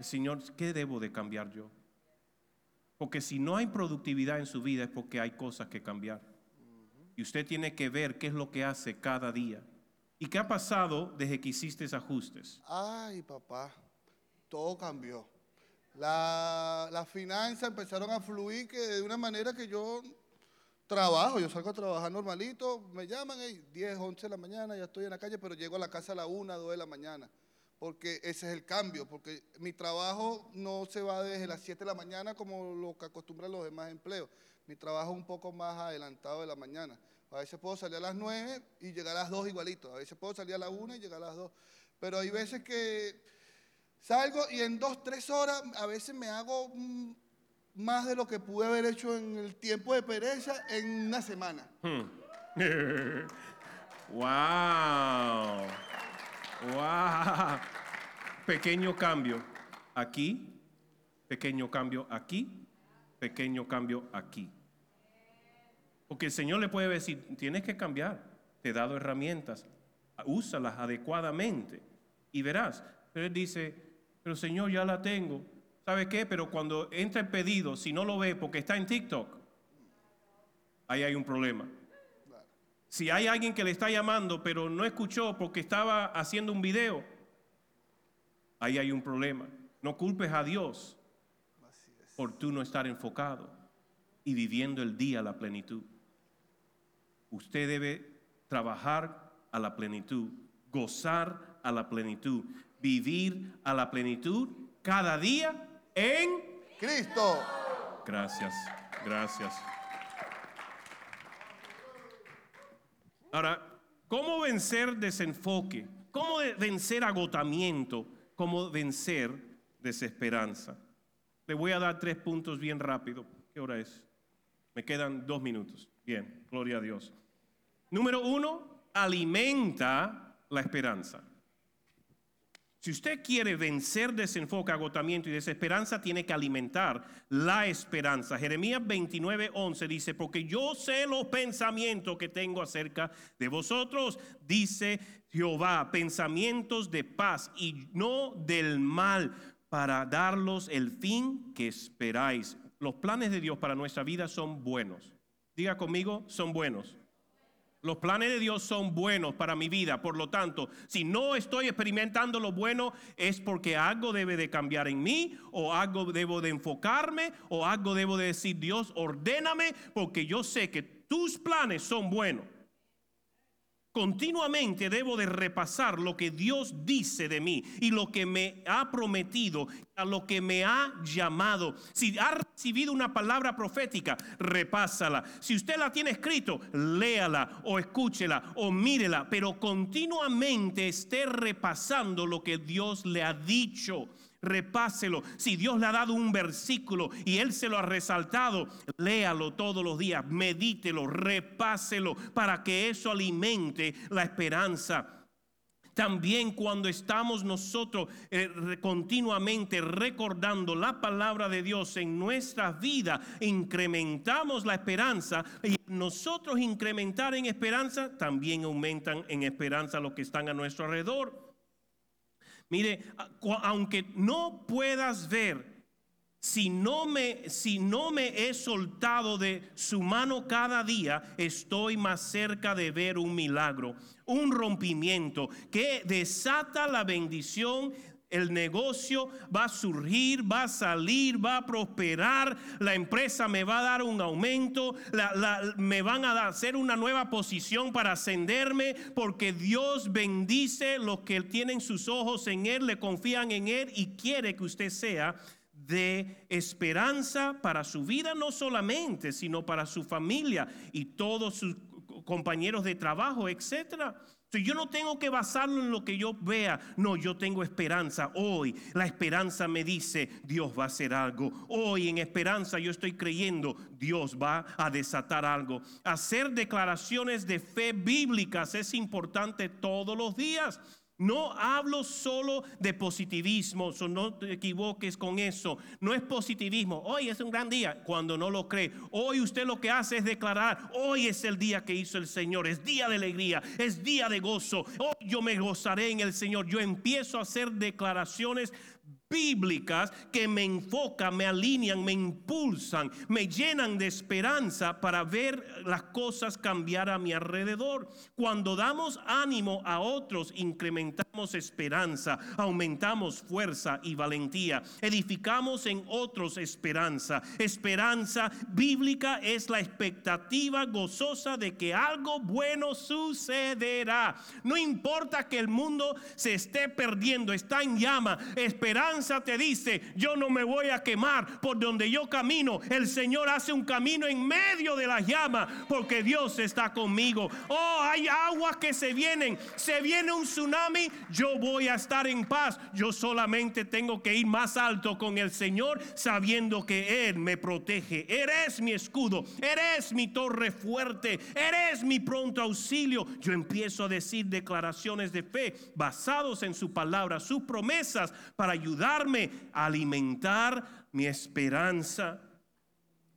Señor, ¿qué debo de cambiar yo? Porque si no hay productividad en su vida es porque hay cosas que cambiar. Y usted tiene que ver qué es lo que hace cada día. ¿Y qué ha pasado desde que hiciste esos ajustes? Ay, papá, todo cambió. La- Las finanzas empezaron a fluir que de una manera que yo trabajo, yo salgo a trabajar normalito, me llaman, hey, 10, 11 de la mañana, ya estoy en la calle, pero llego a la casa a la 1, 2 de la mañana, porque ese es el cambio, porque mi trabajo no se va desde las 7 de la mañana como lo que acostumbran los demás empleos, mi trabajo es un poco más adelantado de la mañana. A veces puedo salir a las 9 y llegar a las 2 igualito, a veces puedo salir a la 1 y llegar a las 2, pero hay veces que salgo y en 2, 3 horas a veces me hago... mm, más de lo que pude haber hecho en el tiempo de pereza en una semana. wow. Wow. Pequeño cambio aquí, pequeño cambio aquí, pequeño cambio aquí. Porque el Señor le puede decir, tienes que cambiar, te he dado herramientas, úsalas adecuadamente y verás. Pero Él dice, pero Señor, ya la tengo. ¿Sabe qué? Pero cuando entra el pedido, si no lo ve porque está en TikTok, ahí hay un problema. Si hay alguien que le está llamando, pero no escuchó porque estaba haciendo un video, ahí hay un problema. No culpes a Dios por tú no estar enfocado y viviendo el día a la plenitud. Usted debe trabajar a la plenitud, gozar a la plenitud. Vivir a la plenitud cada día en Cristo. Gracias, gracias. Ahora, ¿cómo vencer desenfoque? ¿Cómo vencer agotamiento? ¿Cómo vencer desesperanza? Le voy a dar tres puntos bien rápido. ¿Qué hora es? Me quedan dos minutos. Bien, gloria a Dios. Número uno, alimenta la esperanza. Si usted quiere vencer desenfoque, agotamiento y desesperanza, tiene que alimentar la esperanza. Jeremías 29, 11 dice, porque yo sé los pensamientos que tengo acerca de vosotros, dice Jehová, pensamientos de paz y no del mal, para darlos el fin que esperáis. Los planes de Dios para nuestra vida son buenos. Diga conmigo, son buenos. Los planes de Dios son buenos para mi vida. Por lo tanto, si no estoy experimentando lo bueno, es porque algo debe de cambiar en mí, o algo debo de enfocarme, o algo debo de decir, Dios, ordéname, porque yo sé que tus planes son buenos. Continuamente debo de repasar lo que Dios dice de mí y lo que me ha prometido, a lo que me ha llamado. Si ha recibido una palabra profética, repásala. Si usted la tiene escrito, léala o escúchela o mírela, pero continuamente esté repasando lo que Dios le ha dicho repáselo. Si Dios le ha dado un versículo y Él se lo ha resaltado, léalo todos los días, medítelo, repáselo para que eso alimente la esperanza. También cuando estamos nosotros eh, continuamente recordando la palabra de Dios en nuestra vida, incrementamos la esperanza y nosotros incrementar en esperanza, también aumentan en esperanza los que están a nuestro alrededor. Mire, aunque no puedas ver, si no me si no me he soltado de su mano cada día, estoy más cerca de ver un milagro, un rompimiento que desata la bendición el negocio va a surgir, va a salir, va a prosperar, la empresa me va a dar un aumento, me van a hacer una nueva posición para ascenderme, porque Dios bendice los que tienen sus ojos en Él, le confían en Él y quiere que usted sea de esperanza para su vida, no solamente, sino para su familia y todos sus compañeros de trabajo, etcétera. Yo no tengo que basarlo en lo que yo vea. No, yo tengo esperanza. Hoy la esperanza me dice, Dios va a hacer algo. Hoy en esperanza yo estoy creyendo, Dios va a desatar algo. Hacer declaraciones de fe bíblicas es importante todos los días. No hablo solo de positivismo, no te equivoques con eso. No es positivismo. Hoy es un gran día cuando no lo cree. Hoy usted lo que hace es declarar, hoy es el día que hizo el Señor, es día de alegría, es día de gozo. Hoy yo me gozaré en el Señor. Yo empiezo a hacer declaraciones bíblicas que me enfocan, me alinean, me impulsan, me llenan de esperanza para ver las cosas cambiar a mi alrededor. Cuando damos ánimo a otros, incrementamos esperanza, aumentamos fuerza y valentía, edificamos en otros esperanza. Esperanza bíblica es la expectativa gozosa de que algo bueno sucederá. No importa que el mundo se esté perdiendo, está en llama. Esperanza te dice, yo no me voy a quemar por donde yo camino. El Señor hace un camino en medio de las llamas porque Dios está conmigo. Oh, hay aguas que se vienen. Se viene un tsunami, yo voy a estar en paz. Yo solamente tengo que ir más alto con el Señor sabiendo que Él me protege. Eres mi escudo, eres mi torre fuerte, eres mi pronto auxilio. Yo empiezo a decir declaraciones de fe basados en su palabra, sus promesas para ayudarme alimentar mi esperanza.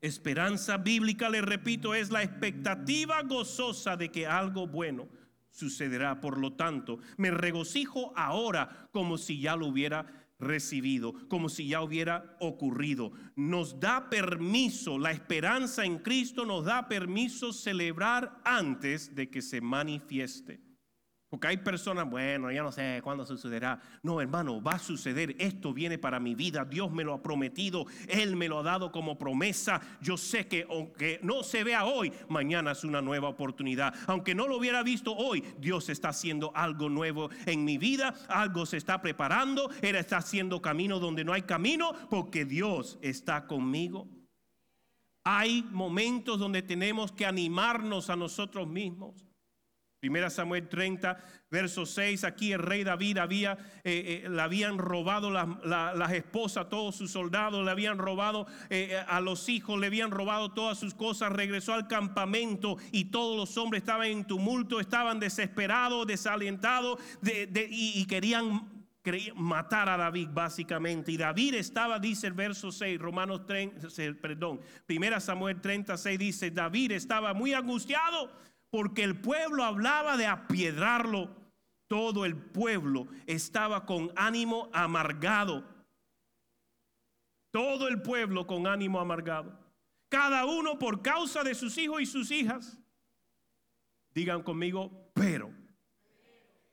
Esperanza bíblica, le repito, es la expectativa gozosa de que algo bueno sucederá. Por lo tanto, me regocijo ahora como si ya lo hubiera recibido, como si ya hubiera ocurrido. Nos da permiso, la esperanza en Cristo nos da permiso celebrar antes de que se manifieste. Porque hay personas, bueno, ya no sé cuándo sucederá. No, hermano, va a suceder. Esto viene para mi vida. Dios me lo ha prometido. Él me lo ha dado como promesa. Yo sé que aunque no se vea hoy, mañana es una nueva oportunidad. Aunque no lo hubiera visto hoy, Dios está haciendo algo nuevo en mi vida. Algo se está preparando. Él está haciendo camino donde no hay camino porque Dios está conmigo. Hay momentos donde tenemos que animarnos a nosotros mismos. Primera Samuel 30, verso 6, aquí el rey David había, eh, eh, le habían robado las esposas, todos sus soldados, le habían robado eh, a los hijos, le habían robado todas sus cosas, regresó al campamento y todos los hombres estaban en tumulto, estaban desesperados, desalentados y, querían matar a David básicamente. Y David estaba, dice el verso 6, Romanos 30, perdón, Primera Samuel 36 dice, David estaba muy angustiado porque el pueblo hablaba de apiedrarlo. Todo el pueblo estaba con ánimo amargado. Todo el pueblo con ánimo amargado. Cada uno por causa de sus hijos y sus hijas. Digan conmigo, pero.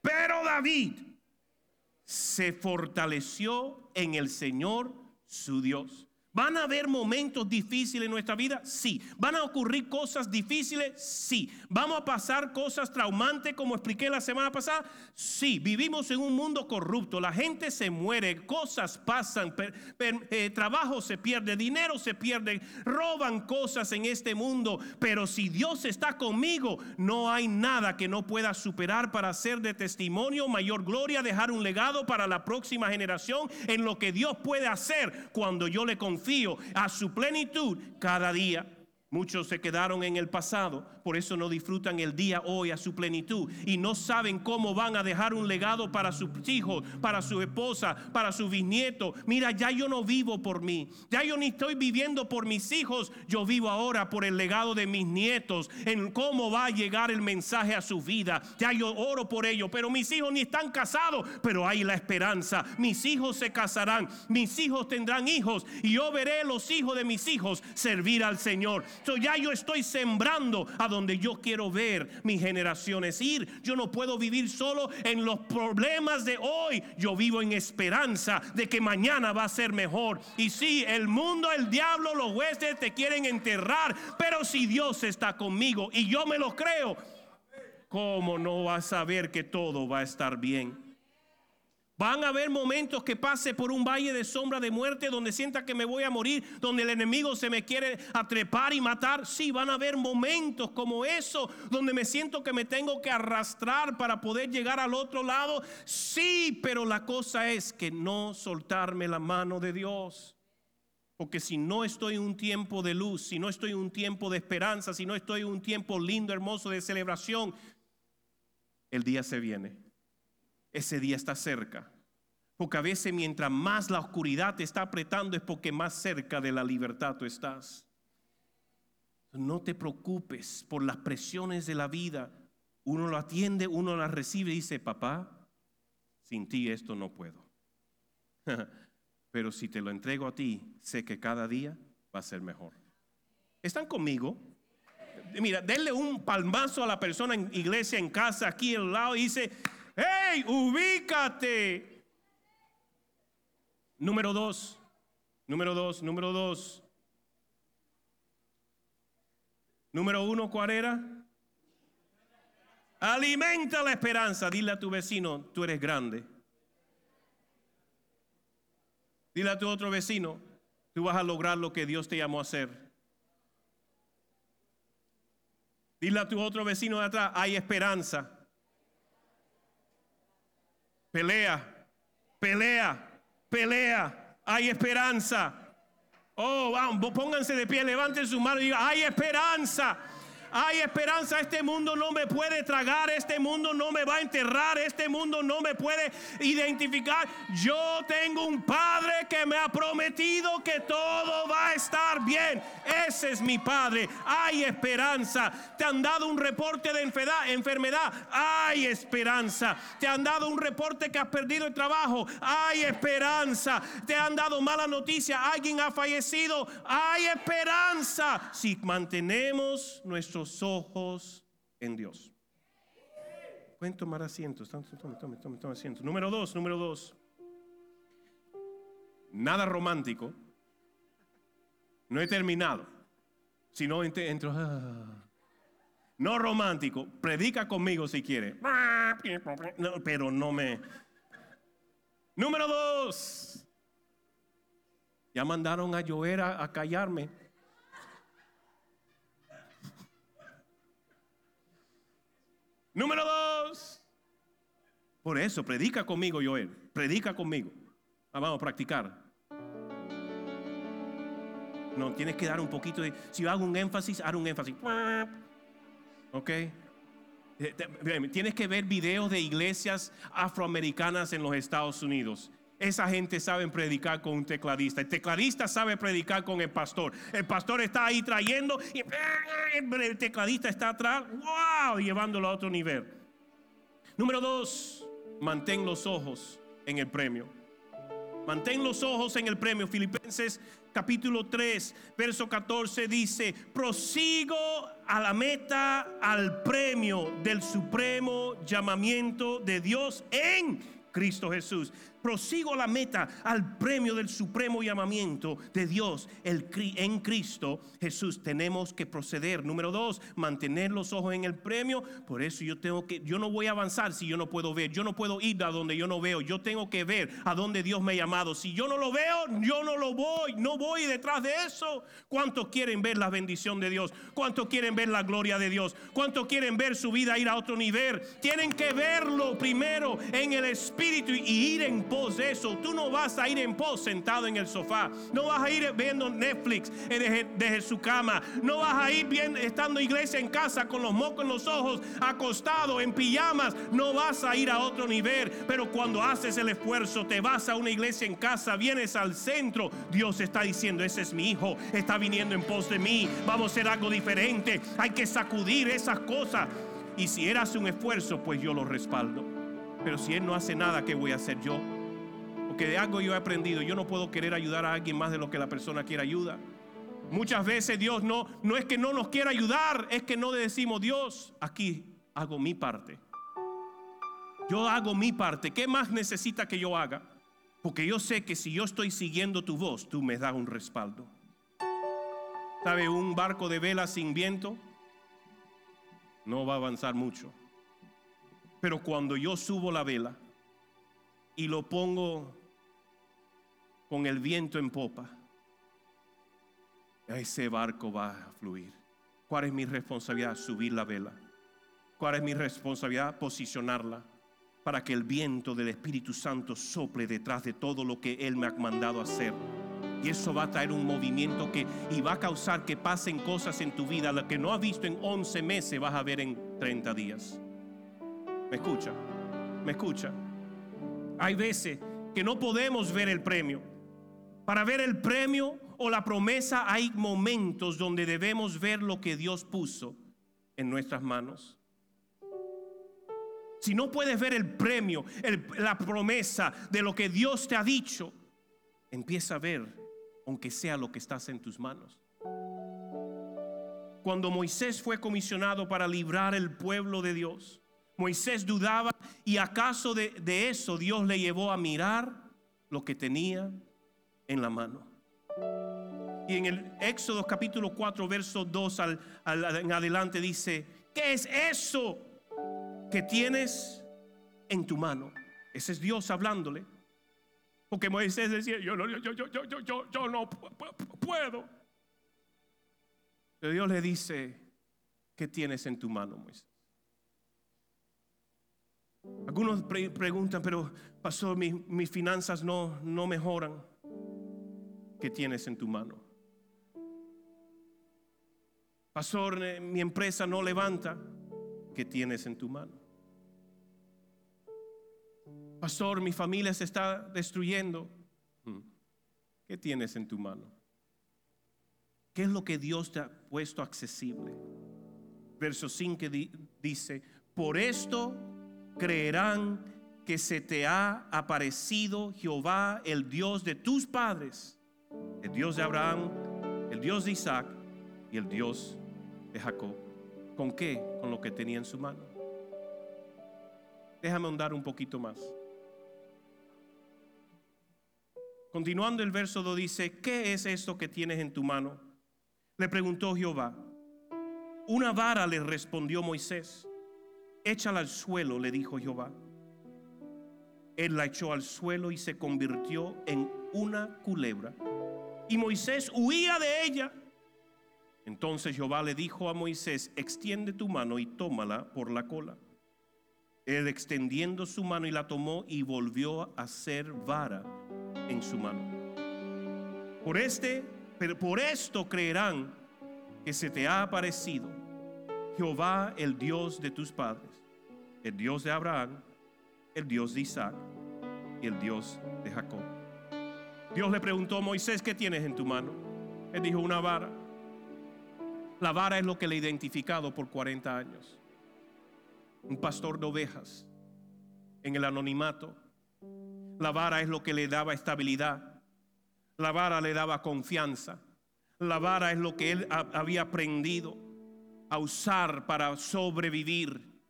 Pero David se fortaleció en el Señor su Dios. ¿Van a haber momentos difíciles en nuestra vida? Sí. ¿Van a ocurrir cosas difíciles? Sí. ¿Vamos a pasar cosas traumantes como expliqué la semana pasada? Sí. Vivimos en un mundo corrupto. La gente se muere, cosas pasan, eh, trabajo se pierde, dinero se pierde, roban cosas en este mundo. Pero si Dios está conmigo, no hay nada que no pueda superar para hacer de testimonio mayor gloria, dejar un legado para la próxima generación en lo que Dios puede hacer cuando yo le confío a su plenitud cada día. Muchos se quedaron en el pasado, por eso no disfrutan el día hoy a su plenitud y no saben cómo van a dejar un legado para sus hijos, para su esposa, para su bisnieto. Mira, ya yo no vivo por mí, ya yo ni estoy viviendo por mis hijos, yo vivo ahora por el legado de mis nietos, en cómo va a llegar el mensaje a su vida. Ya yo oro por ello, pero mis hijos ni están casados, pero hay la esperanza. Mis hijos se casarán, mis hijos tendrán hijos y yo veré los hijos de mis hijos servir al Señor ya yo estoy sembrando a donde yo quiero ver mis generaciones ir. Yo no puedo vivir solo en los problemas de hoy. Yo vivo en esperanza de que mañana va a ser mejor. Y si el mundo, el diablo, los huestes te quieren enterrar, pero si Dios está conmigo y yo me lo creo, ¿cómo no vas a saber que todo va a estar bien? Van a haber momentos que pase por un valle de sombra de muerte donde sienta que me voy a morir, donde el enemigo se me quiere atrepar y matar. Sí, van a haber momentos como eso, donde me siento que me tengo que arrastrar para poder llegar al otro lado. Sí, pero la cosa es que no soltarme la mano de Dios. Porque si no estoy en un tiempo de luz, si no estoy en un tiempo de esperanza, si no estoy en un tiempo lindo, hermoso de celebración, el día se viene ese día está cerca. Porque a veces mientras más la oscuridad te está apretando es porque más cerca de la libertad tú estás. No te preocupes por las presiones de la vida. Uno lo atiende, uno la recibe y dice, papá, sin ti esto no puedo. Pero si te lo entrego a ti, sé que cada día va a ser mejor. ¿Están conmigo? Mira, denle un palmazo a la persona en iglesia, en casa, aquí al lado y dice, ¡Hey, ubícate! Número dos, número dos, número dos. Número uno, ¿cuál era? Alimenta la esperanza. Dile a tu vecino, tú eres grande. Dile a tu otro vecino, tú vas a lograr lo que Dios te llamó a hacer. Dile a tu otro vecino de atrás, hay esperanza. Pelea, pelea, pelea. Hay esperanza. Oh, vamos, pónganse de pie, levanten su mano y digan, hay esperanza. Hay esperanza, este mundo no me puede tragar, este mundo no me va a enterrar, este mundo no me puede identificar. Yo tengo un Padre que me ha prometido que todo va a estar bien. Ese es mi Padre. Hay esperanza. Te han dado un reporte de enfermedad. Hay esperanza. Te han dado un reporte que has perdido el trabajo. Hay esperanza. Te han dado mala noticia. Alguien ha fallecido. Hay esperanza. Si mantenemos nuestro ojos en Dios. Pueden tomar asientos. Tome, tome, tome, tome, asientos. Número dos, número dos. Nada romántico. No he terminado. Si no entro. ah. No romántico. Predica conmigo si quiere. Pero no me. Número dos. Ya mandaron a llover a callarme. Número dos. Por eso, predica conmigo, Joel. Predica conmigo. Ah, vamos a practicar. No, tienes que dar un poquito de. Si hago un énfasis, haz un énfasis. ¿Ok? Eh, Tienes que ver videos de iglesias afroamericanas en los Estados Unidos. Esa gente sabe predicar con un tecladista. El tecladista sabe predicar con el pastor. El pastor está ahí trayendo y el tecladista está atrás. ¡Wow! Llevándolo a otro nivel. Número dos, mantén los ojos en el premio. Mantén los ojos en el premio. Filipenses capítulo 3, verso 14 dice, prosigo a la meta, al premio del supremo llamamiento de Dios en Cristo Jesús. Prosigo la meta, al premio del supremo llamamiento de Dios el, en Cristo Jesús. Tenemos que proceder. Número dos, mantener los ojos en el premio. Por eso yo tengo que, yo no voy a avanzar si yo no puedo ver. Yo no puedo ir a donde yo no veo. Yo tengo que ver a donde Dios me ha llamado. Si yo no lo veo, yo no lo voy. No voy detrás de eso. ¿Cuántos quieren ver la bendición de Dios? ¿Cuántos quieren ver la gloria de Dios? ¿Cuántos quieren ver su vida ir a otro nivel? Tienen que verlo primero en el espíritu y ir en pos de eso. Tú no vas a ir en pos sentado en el sofá. No vas a ir viendo Netflix eh, desde, desde su cama. No vas a ir bien estando iglesia en casa con los mocos en los ojos, acostado en pijamas. No vas a ir a otro nivel. Pero cuando haces el esfuerzo, te vas a una iglesia en casa, vienes al centro. Dios está diciendo, ese es mi hijo, está viniendo en pos de mí. Vamos a hacer algo diferente. Hay que sacudir esas cosas. Y si él hace un esfuerzo, pues yo lo respaldo. Pero si él no hace nada, ¿qué voy a hacer yo? Porque de algo yo he aprendido, yo no puedo querer ayudar a alguien más de lo que la persona quiere ayuda. Muchas veces Dios no, no es que no nos quiera ayudar, es que no le decimos, Dios, aquí hago mi parte. Yo hago mi parte. ¿Qué más necesita que yo haga? Porque yo sé que si yo estoy siguiendo tu voz, tú me das un respaldo. ¿Sabe? Un barco de vela sin viento no va a avanzar mucho. Pero cuando yo subo la vela y lo pongo con el viento en popa, ese barco va a fluir. ¿Cuál es mi responsabilidad? Subir la vela. ¿Cuál es mi responsabilidad? Posicionarla para que el viento del Espíritu Santo sople detrás de todo lo que Él me ha mandado hacer. Y eso va a traer un movimiento que y va a causar que pasen cosas en tu vida, lo que no has visto en 11 meses vas a ver en 30 días. ¿Me escucha? ¿Me escucha? Hay veces que no podemos ver el premio. Para ver el premio o la promesa hay momentos donde debemos ver lo que Dios puso en nuestras manos. Si no puedes ver el premio, la promesa de lo que Dios te ha dicho, empieza a ver, aunque sea lo que estás en tus manos. Cuando Moisés fue comisionado para librar el pueblo de Dios, Moisés dudaba y acaso de eso Dios le llevó a mirar lo que tenía en la mano. Y en el Éxodo capítulo 4, verso 2 al, al- en adelante dice, ¿qué es eso que tienes en tu mano? Ese es Dios hablándole. Porque Moisés decía, yo, yo, yo, yo, no pu- pu- puedo. Pero Dios le dice, ¿qué tienes en tu mano, Moisés? Algunos pre- preguntan, pero pastor, mis, mis finanzas no, no mejoran. ¿Qué tienes en tu mano? Pastor, eh, mi empresa no levanta. ¿Qué tienes en tu mano? Pastor, mi familia se está destruyendo. Hmm. ¿Qué tienes en tu mano? ¿Qué es lo que Dios te ha puesto accesible? Verso 5 di- dice, por esto creerán que se te ha aparecido Jehová, el Dios de tus padres, el Dios de Abraham, el Dios de Isaac y el Dios de Jacob. ¿Con qué? Con lo que tenía en su mano. Déjame ahondar un poquito más. Continuando el verso 2 dice, ¿qué es esto que tienes en tu mano? Le preguntó Jehová. Una vara le respondió Moisés. Échala al suelo, le dijo Jehová. Él la echó al suelo y se convirtió en una culebra. Y Moisés huía de ella. Entonces Jehová le dijo a Moisés, extiende tu mano y tómala por la cola. Él extendiendo su mano y la tomó y volvió a ser vara en su mano. Por este, pero por esto creerán que se te ha aparecido Jehová, el Dios de tus padres, el Dios de Abraham, el Dios de Isaac y el Dios de Jacob. Dios le preguntó a Moisés, ¿qué tienes en tu mano? Él dijo, una vara. La vara es lo que le he identificado por 40 años. Un pastor de ovejas en el anonimato la vara es lo que le daba estabilidad. La vara le daba confianza. La vara es lo que él había aprendido a usar para sobrevivir.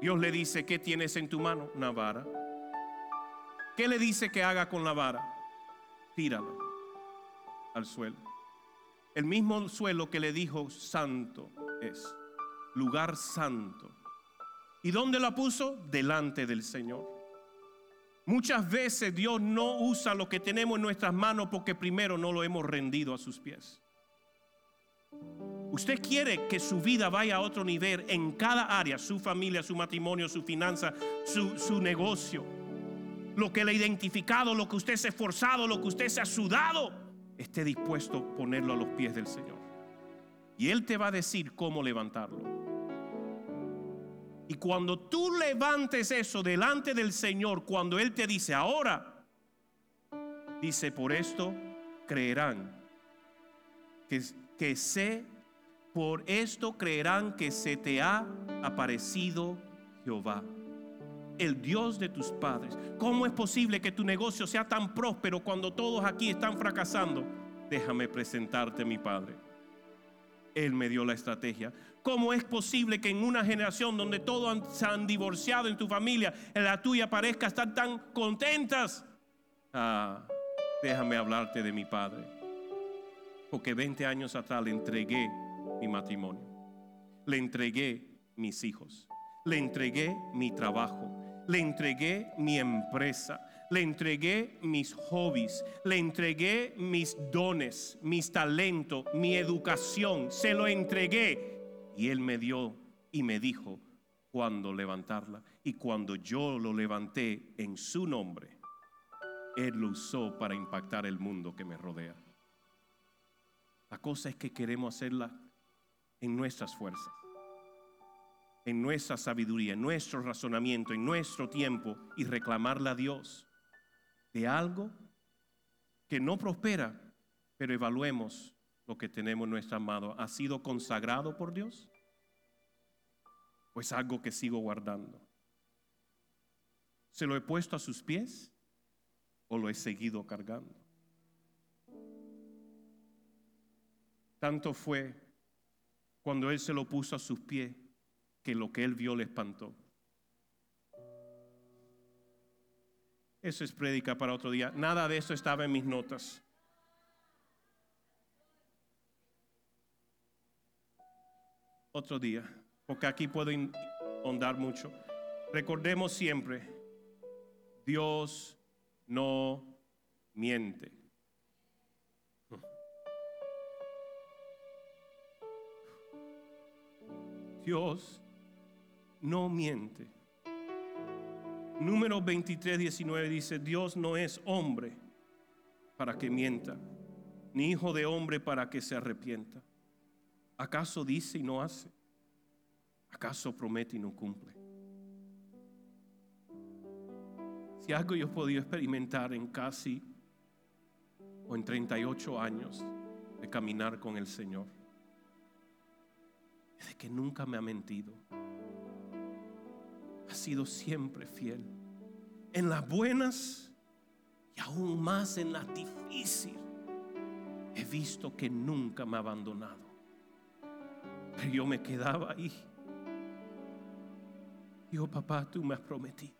Dios le dice, ¿qué tienes en tu mano? Una vara. ¿Qué le dice que haga con la vara? Tírala al suelo. El mismo suelo que le dijo santo es, lugar santo. ¿Y dónde la puso? Delante del Señor. Muchas veces Dios no usa lo que tenemos en nuestras manos porque primero no lo hemos rendido a sus pies. Usted quiere que su vida vaya a otro nivel en cada área, su familia, su matrimonio, su finanza, su, su negocio. Lo que le ha identificado, lo que usted se ha esforzado, lo que usted se ha sudado, esté dispuesto a ponerlo a los pies del Señor. Y Él te va a decir cómo levantarlo. Y cuando tú levantes eso delante del Señor, cuando Él te dice, ahora, dice, por esto creerán que, que sé, por esto creerán que se te ha aparecido Jehová, el Dios de tus padres. ¿Cómo es posible que tu negocio sea tan próspero cuando todos aquí están fracasando? Déjame presentarte mi Padre. Él me dio la estrategia. ¿Cómo es posible que en una generación donde todos se han divorciado en tu familia, en la tuya parezca estar tan contentas? Ah, déjame hablarte de mi padre. Porque 20 años atrás le entregué mi matrimonio. Le entregué mis hijos. Le entregué mi trabajo. Le entregué mi empresa le entregué mis hobbies, le entregué mis dones, mis talentos, mi educación, se lo entregué y Él me dio y me dijo cuándo levantarla. Y cuando yo lo levanté en su nombre, Él lo usó para impactar el mundo que me rodea. La cosa es que queremos hacerla en nuestras fuerzas, en nuestra sabiduría, en nuestro razonamiento, en nuestro tiempo y reclamarle a Dios de algo que no prospera, pero evaluemos lo que tenemos en nuestra mano ha sido consagrado por Dios? ¿O es algo que sigo guardando? ¿Se lo he puesto a sus pies o lo he seguido cargando? Tanto fue cuando Él se lo puso a sus pies que lo que Él vio le espantó. Eso es prédica para otro día. Nada de eso estaba en mis notas. otro día, porque aquí puedo ahondar mucho. Recordemos siempre, Dios no miente. Dios no miente. Número 23, 19 dice, Dios no es hombre para que mienta, ni hijo de hombre para que se arrepienta. ¿Acaso dice y no hace? ¿Acaso promete y no cumple? Si algo yo he podido experimentar en casi o en 38 años de caminar con el Señor, es de que nunca me ha mentido. Ha sido siempre fiel. En las buenas y aún más en las difíciles. He visto que nunca me ha abandonado. Pero yo me quedaba ahí. Dijo, papá, tú me has prometido.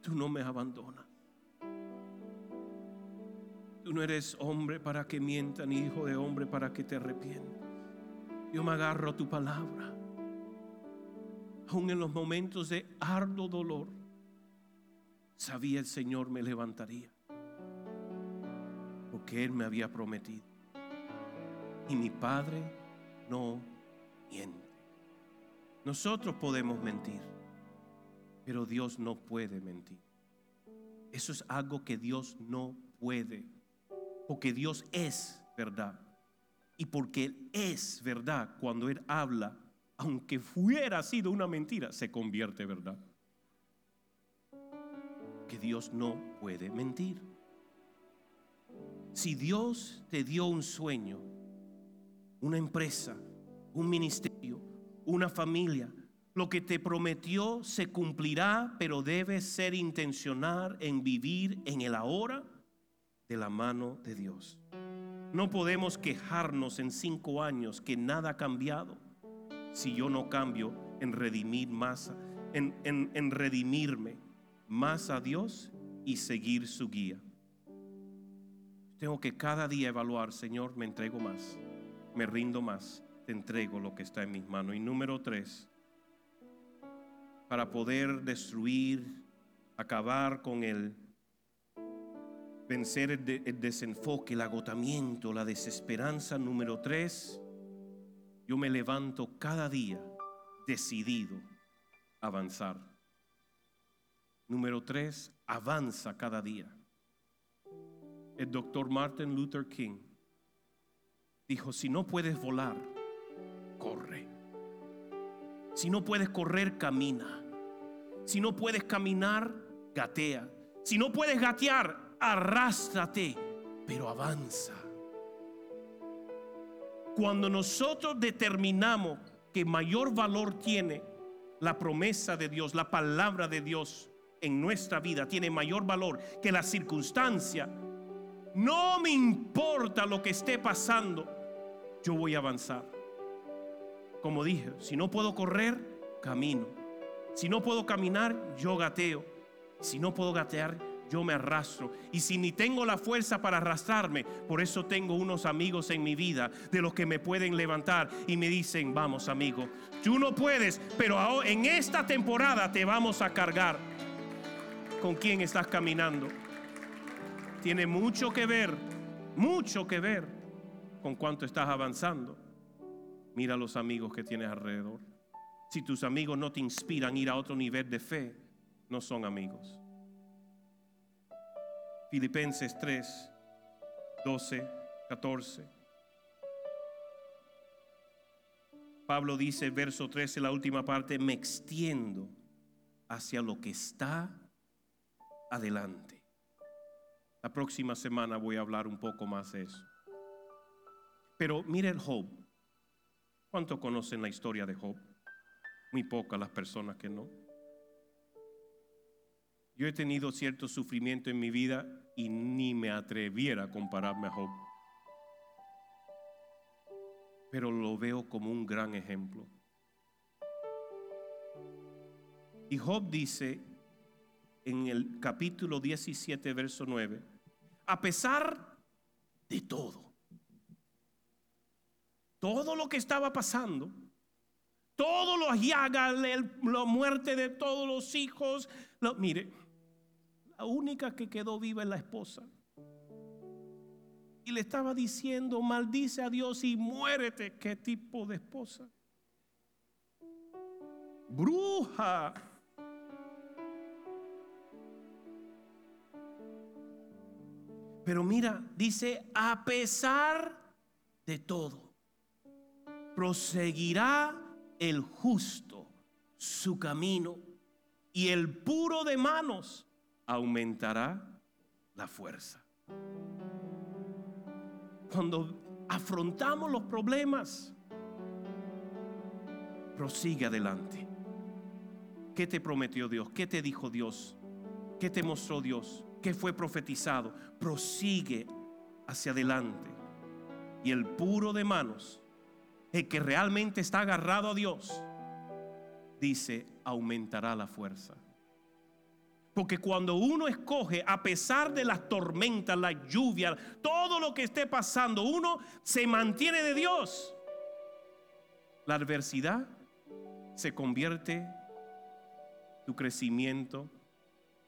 Tú no me abandonas. Tú no eres hombre para que mienta, ni hijo de hombre para que te arrepientas. Yo me agarro a tu palabra. Aún en los momentos de arduo dolor, sabía el Señor me levantaría. Porque Él me había prometido. Y mi Padre no miente. Nosotros podemos mentir, pero Dios no puede mentir. Eso es algo que Dios no puede. Porque Dios es verdad. Y porque Él es verdad, cuando Él habla, aunque fuera sido una mentira, se convierte verdad. Que Dios no puede mentir. Si Dios te dio un sueño, una empresa, un ministerio, una familia, lo que te prometió se cumplirá, pero debes ser intencional en vivir en el ahora de la mano de Dios. No podemos quejarnos en cinco años que nada ha cambiado si yo no cambio en redimir más, en, en redimirme más a Dios y seguir su guía. Tengo que cada día evaluar, Señor, me entrego más, me rindo más, te entrego lo que está en mis manos. Y número tres, para poder destruir, acabar con el vencer el, desenfoque, el agotamiento, la desesperanza. Número tres, yo me levanto cada día decidido a avanzar. Número tres, avanza cada día. El doctor Martin Luther King dijo, si no puedes volar, corre. Si no puedes correr, camina. Si no puedes caminar, gatea. Si no puedes gatear, arrástrate, pero avanza. Cuando nosotros determinamos que mayor valor tiene la promesa de Dios, la palabra de Dios en nuestra vida, tiene mayor valor que la circunstancia, no me importa lo que esté pasando, yo voy a avanzar. Como dije, si no puedo correr, camino. Si no puedo caminar, yo gateo. Si no puedo gatear, yo me arrastro. Y si ni tengo la fuerza para arrastrarme, por eso tengo unos amigos en mi vida de los que me pueden levantar y me dicen, vamos amigo, tú no puedes, pero en esta temporada te vamos a cargar. ¿Con quién estás caminando? Tiene mucho que ver, mucho que ver con cuánto estás avanzando. Mira los amigos que tienes alrededor. Si tus amigos no te inspiran a ir a otro nivel de fe, no son amigos. Filipenses 3, 12, 14. Pablo dice, verso 13, la última parte, me extiendo hacia lo que está adelante. La próxima semana voy a hablar un poco más de eso. Pero mire el Job. ¿Cuánto conocen la historia de Job? Muy pocas las personas que no. Yo he tenido cierto sufrimiento en mi vida y ni me atreviera a compararme a Job. Pero lo veo como un gran ejemplo. Y Job dice en el capítulo 17, verso 9, a pesar de todo, todo lo que estaba pasando, todos los llagas, la muerte de todos los hijos, mire, la única que quedó viva es la esposa. Y le estaba diciendo, maldice a Dios y muérete. ¿Qué tipo de esposa? Bruja. Pero mira, dice, a pesar de todo, proseguirá el justo su camino y el puro de manos aumentará la fuerza. Cuando afrontamos los problemas, prosigue adelante. ¿Qué te prometió Dios? ¿Qué te dijo Dios? ¿Qué te mostró Dios? ¿Qué fue profetizado? Prosigue hacia adelante. Y el puro de manos, el que realmente está agarrado a Dios, dice, aumentará la fuerza. Porque cuando uno escoge, a pesar de las tormentas, la lluvia, todo lo que esté pasando, uno se mantiene de Dios. La adversidad se convierte tu crecimiento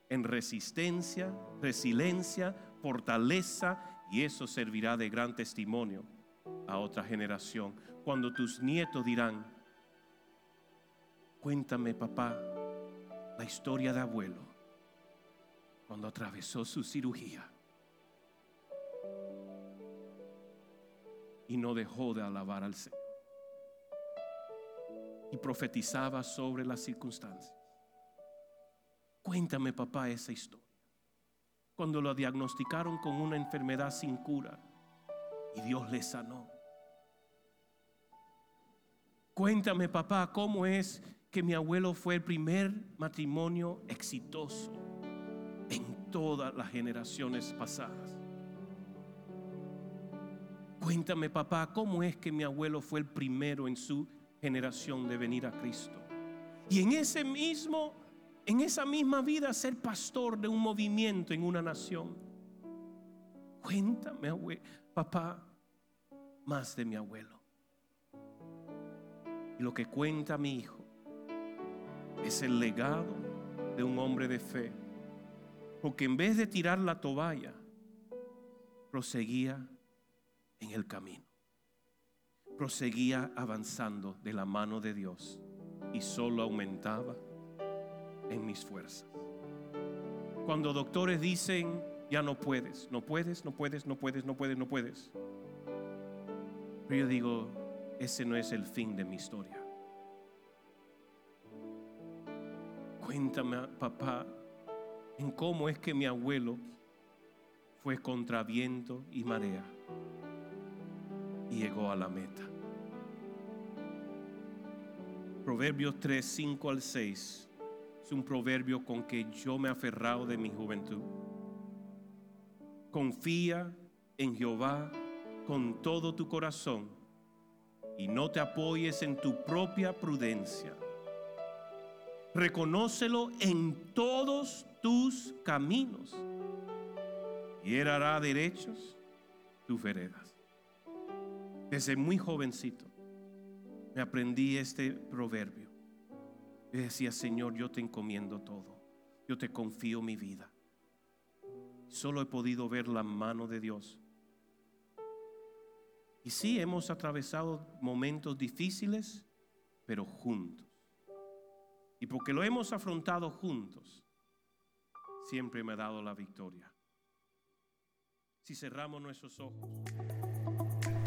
en resistencia, resiliencia, fortaleza y eso servirá de gran testimonio a otra generación. Cuando tus nietos dirán, cuéntame papá la historia de abuelo cuando atravesó su cirugía y no dejó de alabar al Señor y profetizaba sobre las circunstancias. Cuéntame, papá, esa historia. Cuando lo diagnosticaron con una enfermedad sin cura y Dios le sanó. Cuéntame, papá, cómo es que mi abuelo fue el primer matrimonio exitoso todas las generaciones pasadas. Cuéntame, papá, cómo es que mi abuelo fue el primero en su generación de venir a Cristo. Y en ese mismo, en esa misma vida ser pastor de un movimiento en una nación. Cuéntame, papá, más de mi abuelo. Y lo que cuenta mi hijo es el legado de un hombre de fe. Porque en vez de tirar la toalla, proseguía en el camino proseguía avanzando de la mano de Dios y solo aumentaba en mis fuerzas. Cuando doctores dicen, ya no puedes, no puedes, no puedes, no puedes, no puedes, no puedes. Pero yo digo, ese no es el fin de mi historia. Cuéntame, papá, en cómo es que mi abuelo fue contra viento y marea y llegó a la meta. Proverbios 3, 5 al 6 es un proverbio con que yo me he aferrado de mi juventud. Confía en Jehová con todo tu corazón y no te apoyes en tu propia prudencia. Reconócelo en todos tus caminos y él hará derechos tus veredas. Desde muy jovencito me aprendí este proverbio. Yo decía, Señor, yo te encomiendo todo. Yo te confío mi vida. Solo he podido ver la mano de Dios. Y sí, hemos atravesado momentos difíciles, pero juntos. Y porque lo hemos afrontado juntos, siempre me ha dado la victoria. Si cerramos nuestros ojos.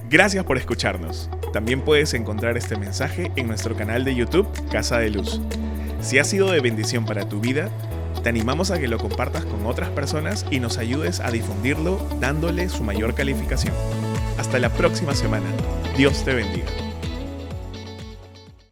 Gracias por escucharnos. También puedes encontrar este mensaje en nuestro canal de YouTube Casa de Luz. Si ha sido de bendición para tu vida, te animamos a que lo compartas con otras personas y nos ayudes a difundirlo dándole su mayor calificación. Hasta la próxima semana. Dios te bendiga.